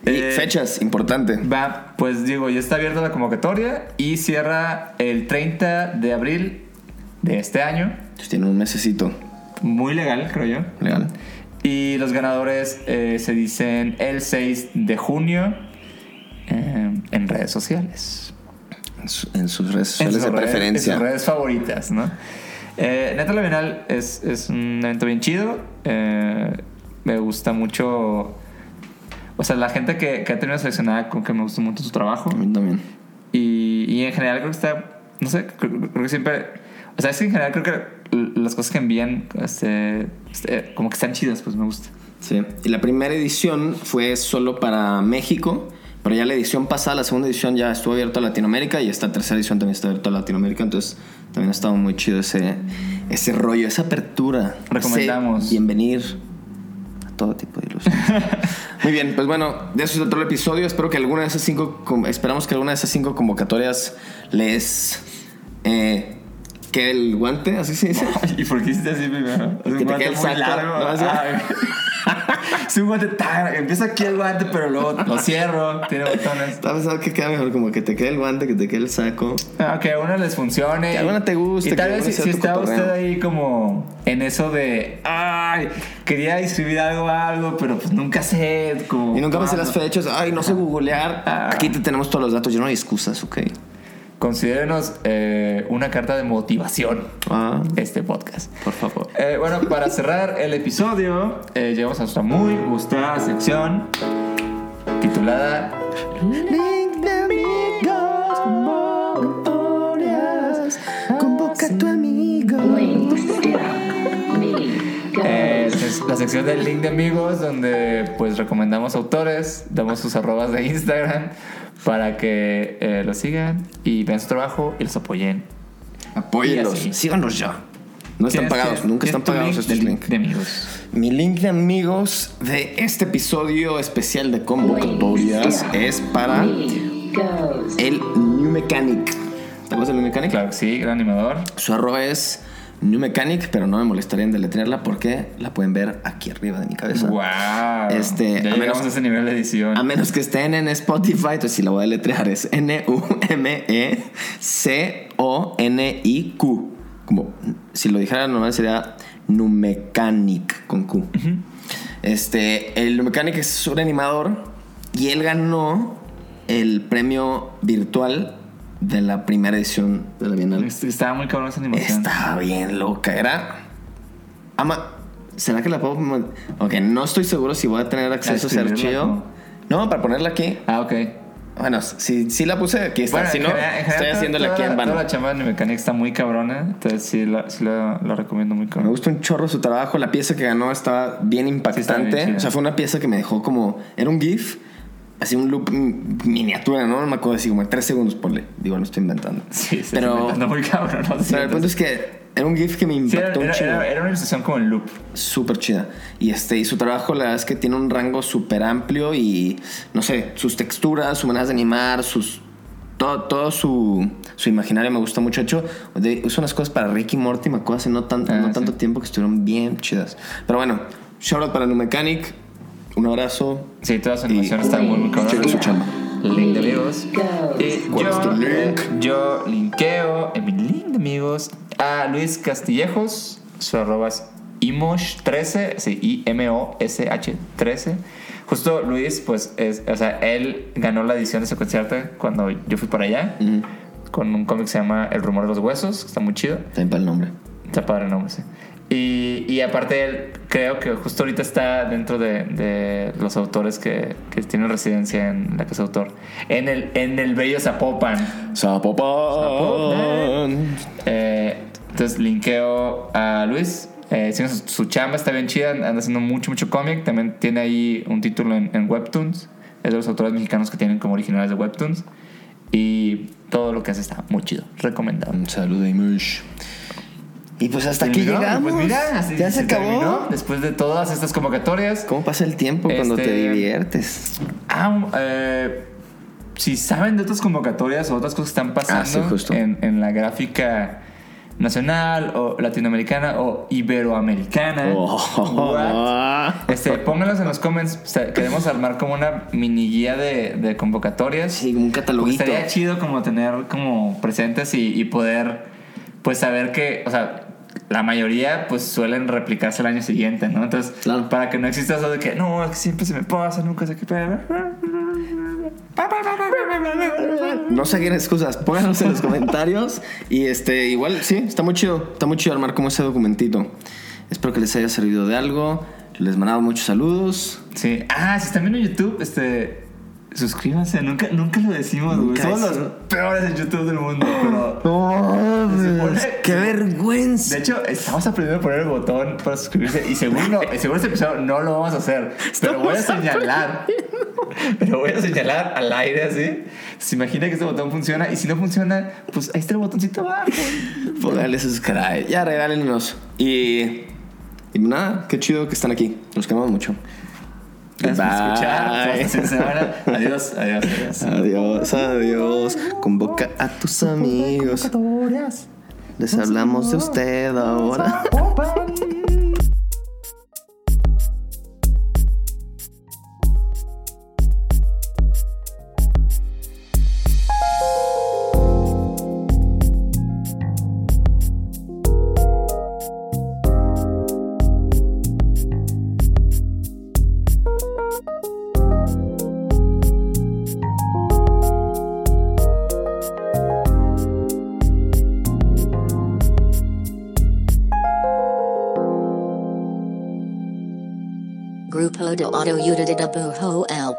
[SPEAKER 2] Y
[SPEAKER 1] Eh,
[SPEAKER 2] fechas, importante.
[SPEAKER 1] Va, pues digo, ya está abierta la convocatoria y cierra el 30 de abril de este año.
[SPEAKER 2] Entonces tiene un mesecito.
[SPEAKER 1] Muy legal, creo yo.
[SPEAKER 2] Legal.
[SPEAKER 1] Y los ganadores eh, se dicen el 6 de junio eh, en redes sociales.
[SPEAKER 2] En, su- en sus redes
[SPEAKER 1] En
[SPEAKER 2] sociales
[SPEAKER 1] sus
[SPEAKER 2] de
[SPEAKER 1] redes-
[SPEAKER 2] preferencia.
[SPEAKER 1] En sus redes favoritas, ¿no? Eh, Neta La Bienal es, es un evento bien chido. Eh, me gusta mucho. O sea, la gente que, que ha tenido seleccionada, con que me gusta mucho su trabajo.
[SPEAKER 2] A mí también.
[SPEAKER 1] Y, y en general creo que está. No sé, creo, creo que siempre. O sea, es que en general creo que las cosas que envían, este, este, como que están chidas, pues me gusta.
[SPEAKER 2] Sí. Y la primera edición fue solo para México, pero ya la edición pasada, la segunda edición ya estuvo abierta a Latinoamérica y esta tercera edición también está abierta a Latinoamérica, entonces también ha estado muy chido ese, ese rollo, esa apertura.
[SPEAKER 1] Recomendamos.
[SPEAKER 2] Bienvenir a todo tipo de ilusiones. muy bien, pues bueno, de eso es todo el episodio. Espero que alguna de esas cinco, esperamos que alguna de esas cinco convocatorias les eh, quede el guante, así se dice.
[SPEAKER 1] ¿Y por qué hiciste así primero? Es
[SPEAKER 2] Que te quede el saco, ¿no?
[SPEAKER 1] Es un guante tan. Empieza aquí el guante, pero luego lo cierro. Tiene botones.
[SPEAKER 2] Estaba pensando que queda mejor como que te quede el guante, que te quede el saco.
[SPEAKER 1] Ah, que a uno les funcione.
[SPEAKER 2] Que a uno te guste,
[SPEAKER 1] Y tal vez si, si está
[SPEAKER 2] cotorreo.
[SPEAKER 1] usted ahí como en eso de. Ay, quería escribir algo, algo, pero pues nunca sé. Como,
[SPEAKER 2] Y nunca me sé las fechas. Ay, no sé googlear.
[SPEAKER 1] Ah.
[SPEAKER 2] Aquí te tenemos todos los datos. Ya no hay excusas, ok.
[SPEAKER 1] Considérenos eh, una carta de motivación
[SPEAKER 2] Ah,
[SPEAKER 1] este podcast.
[SPEAKER 2] por favor.
[SPEAKER 1] Eh, bueno, para cerrar el episodio, eh, llegamos a nuestra muy gustada sección titulada
[SPEAKER 2] Link de amigos, convocatorias. Convoca a tu amigo.
[SPEAKER 1] eh, es la sección del link de amigos donde pues recomendamos autores, damos sus arrobas de Instagram para que eh, los sigan y vean su trabajo y los apoyen. Y
[SPEAKER 2] Apóyenlos.
[SPEAKER 1] así.
[SPEAKER 2] Síganos ya. No están
[SPEAKER 1] ¿Tienes-
[SPEAKER 2] pagados. Nunca están pagados
[SPEAKER 1] link
[SPEAKER 2] estos links.
[SPEAKER 1] de amigos.
[SPEAKER 2] Mi link de amigos de este episodio especial de convocatorias es para el New Mechanic. ¿Te acuerdas del New Mechanic?
[SPEAKER 1] Claro que sí, gran animador.
[SPEAKER 2] Su arroba es New Mechanic, pero no me molestaría en deletrearla porque la pueden ver aquí arriba de mi cabeza.
[SPEAKER 1] Wow.
[SPEAKER 2] Este,
[SPEAKER 1] ya
[SPEAKER 2] a menos-
[SPEAKER 1] a ese nivel de edición.
[SPEAKER 2] A menos que estén en Spotify, entonces si la voy a deletrear es N-U-M-E-C-O-N-I-Q. Como si lo dijera normal sería Numecanic con Q. Este, el Numecanic es un animador y él ganó el premio virtual de la primera edición de la Bienal.
[SPEAKER 1] Estaba muy cabrón esa animación.
[SPEAKER 2] Estaba bien loca. Era. Ama. ¿Será que la puedo.? Ok, no estoy seguro si voy a tener acceso a ese archivo. No, para ponerla aquí.
[SPEAKER 1] Ah, ok.
[SPEAKER 2] Bueno, si, si la puse, aquí está.
[SPEAKER 1] Bueno,
[SPEAKER 2] si no,
[SPEAKER 1] general- en
[SPEAKER 2] estoy
[SPEAKER 1] general,
[SPEAKER 2] haciéndola
[SPEAKER 1] toda,
[SPEAKER 2] aquí en
[SPEAKER 1] toda
[SPEAKER 2] vano.
[SPEAKER 1] la chamba de mecánica está muy cabrona. Entonces sí, la, sí la, la recomiendo muy
[SPEAKER 2] Me
[SPEAKER 1] cabrón.
[SPEAKER 2] gusta un chorro su trabajo. La pieza que ganó estaba bien
[SPEAKER 1] bien
[SPEAKER 2] impactante.
[SPEAKER 1] chida.
[SPEAKER 2] o sea, fue una pieza que me dejó como. Era un GIF así un loop miniatura, ¿no? No me acuerdo así como en tres segundos, ponle. Digo, no estoy inventando.
[SPEAKER 1] Sí, sí,
[SPEAKER 2] pero,
[SPEAKER 1] no muy cabrón, ¿no?
[SPEAKER 2] pero el punto es que era un GIF que me
[SPEAKER 1] Sí, era,
[SPEAKER 2] impactó un
[SPEAKER 1] era, era- era una ilustración como en loop.
[SPEAKER 2] Súper chida. Y, este, y su trabajo, la verdad es que tiene un rango súper amplio y, no sé, sus texturas, su manera de animar, sus... Todo, todo su, su imaginario me gusta mucho. De hecho, hizo unas cosas para Ricky Morty, me acuerdo hace no, tan-
[SPEAKER 1] Ah,
[SPEAKER 2] no
[SPEAKER 1] sí.
[SPEAKER 2] tanto tiempo que estuvieron bien chidas. Pero bueno, shout out para New Mechanic. Un abrazo.
[SPEAKER 1] Sí, toda su animación está muy, muy cabrón.
[SPEAKER 2] Chequen su chamba.
[SPEAKER 1] Link de amigos. Y
[SPEAKER 2] ¿Cuál
[SPEAKER 1] yo,
[SPEAKER 2] es tu link?
[SPEAKER 1] yo linkeo en mi link de amigos a Luis Castillejos. Su arroba es Imosh13, sí, I-M-O-S-H 13. Justo Luis, pues, es, o sea, él ganó la edición de su concierto cuando yo fui para allá. Con un cómic que se llama El rumor de los huesos, que está muy chido.
[SPEAKER 2] También para el nombre.
[SPEAKER 1] Está padre el nombre, sí. Y, y aparte, él creo que justo ahorita está dentro de, de los autores que, que tienen residencia en la casa de autor. En el, en el bello Zapopan.
[SPEAKER 2] Zapopan.
[SPEAKER 1] Eh, entonces, linkeo a Luis. Eh, su, su chamba, está bien chida. Anda haciendo mucho, mucho cómic. También tiene ahí un título en, en Webtoons. Es de los autores mexicanos que tienen como originales de Webtoons. Y todo lo que hace está muy chido. Recomendado.
[SPEAKER 2] Un saludo, Imush. Y pues hasta aquí
[SPEAKER 1] Terminó,
[SPEAKER 2] llegamos.
[SPEAKER 1] Pues mira, así
[SPEAKER 2] ya se, acabó.
[SPEAKER 1] terminó después de todas estas convocatorias.
[SPEAKER 2] ¿Cómo pasa el tiempo cuando te
[SPEAKER 1] Este-
[SPEAKER 2] diviertes?
[SPEAKER 1] Ah, eh, si saben de otras convocatorias o otras cosas que están pasando
[SPEAKER 2] Ah, sí, justo.
[SPEAKER 1] en, en la gráfica nacional o latinoamericana o iberoamericana,
[SPEAKER 2] Oh.
[SPEAKER 1] what? este, pónganlos en los comments. O sea, queremos armar como una mini guía de, de convocatorias.
[SPEAKER 2] Sí, como un cataloguito.
[SPEAKER 1] estaría chido como tener como presentes y, y poder pues saber que, o sea, la mayoría pues suelen replicarse el año siguiente, ¿no? Entonces,
[SPEAKER 2] Claro.
[SPEAKER 1] para que no exista eso de que no, es que siempre se me pasa, nunca sé qué.
[SPEAKER 2] No saquen excusas, pónganos en los comentarios. Y este, igual, sí, está muy chido. Está muy chido armar como ese documentito. Espero que les haya servido de algo. Les mandaba muchos saludos.
[SPEAKER 1] Sí. Ah, si están viendo YouTube, este. Suscríbanse, nunca, nunca lo decimos, güey. Somos los peores en YouTube del mundo, pero.
[SPEAKER 2] ¡Oh,
[SPEAKER 1] pone-
[SPEAKER 2] ¡Qué vergüenza!
[SPEAKER 1] De hecho, estamos aprendiendo a poner el botón para suscribirse y seguro, no, seguro este episodio no lo vamos a hacer. Pero voy a señalar. Pero voy a señalar al aire así. Se imagina que este botón funciona y si no funciona, pues ahí está el botoncito abajo.
[SPEAKER 2] Pónganle subscribe. Ya regálenos. Y, y nada, qué chido que están aquí. Los queremos mucho.
[SPEAKER 1] Gracias por escuchar. Hasta semana. Adiós, adiós, adiós.
[SPEAKER 2] Adiós, adiós. Convoca a tus amigos. Les hablamos de usted ahora.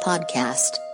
[SPEAKER 3] Podcast.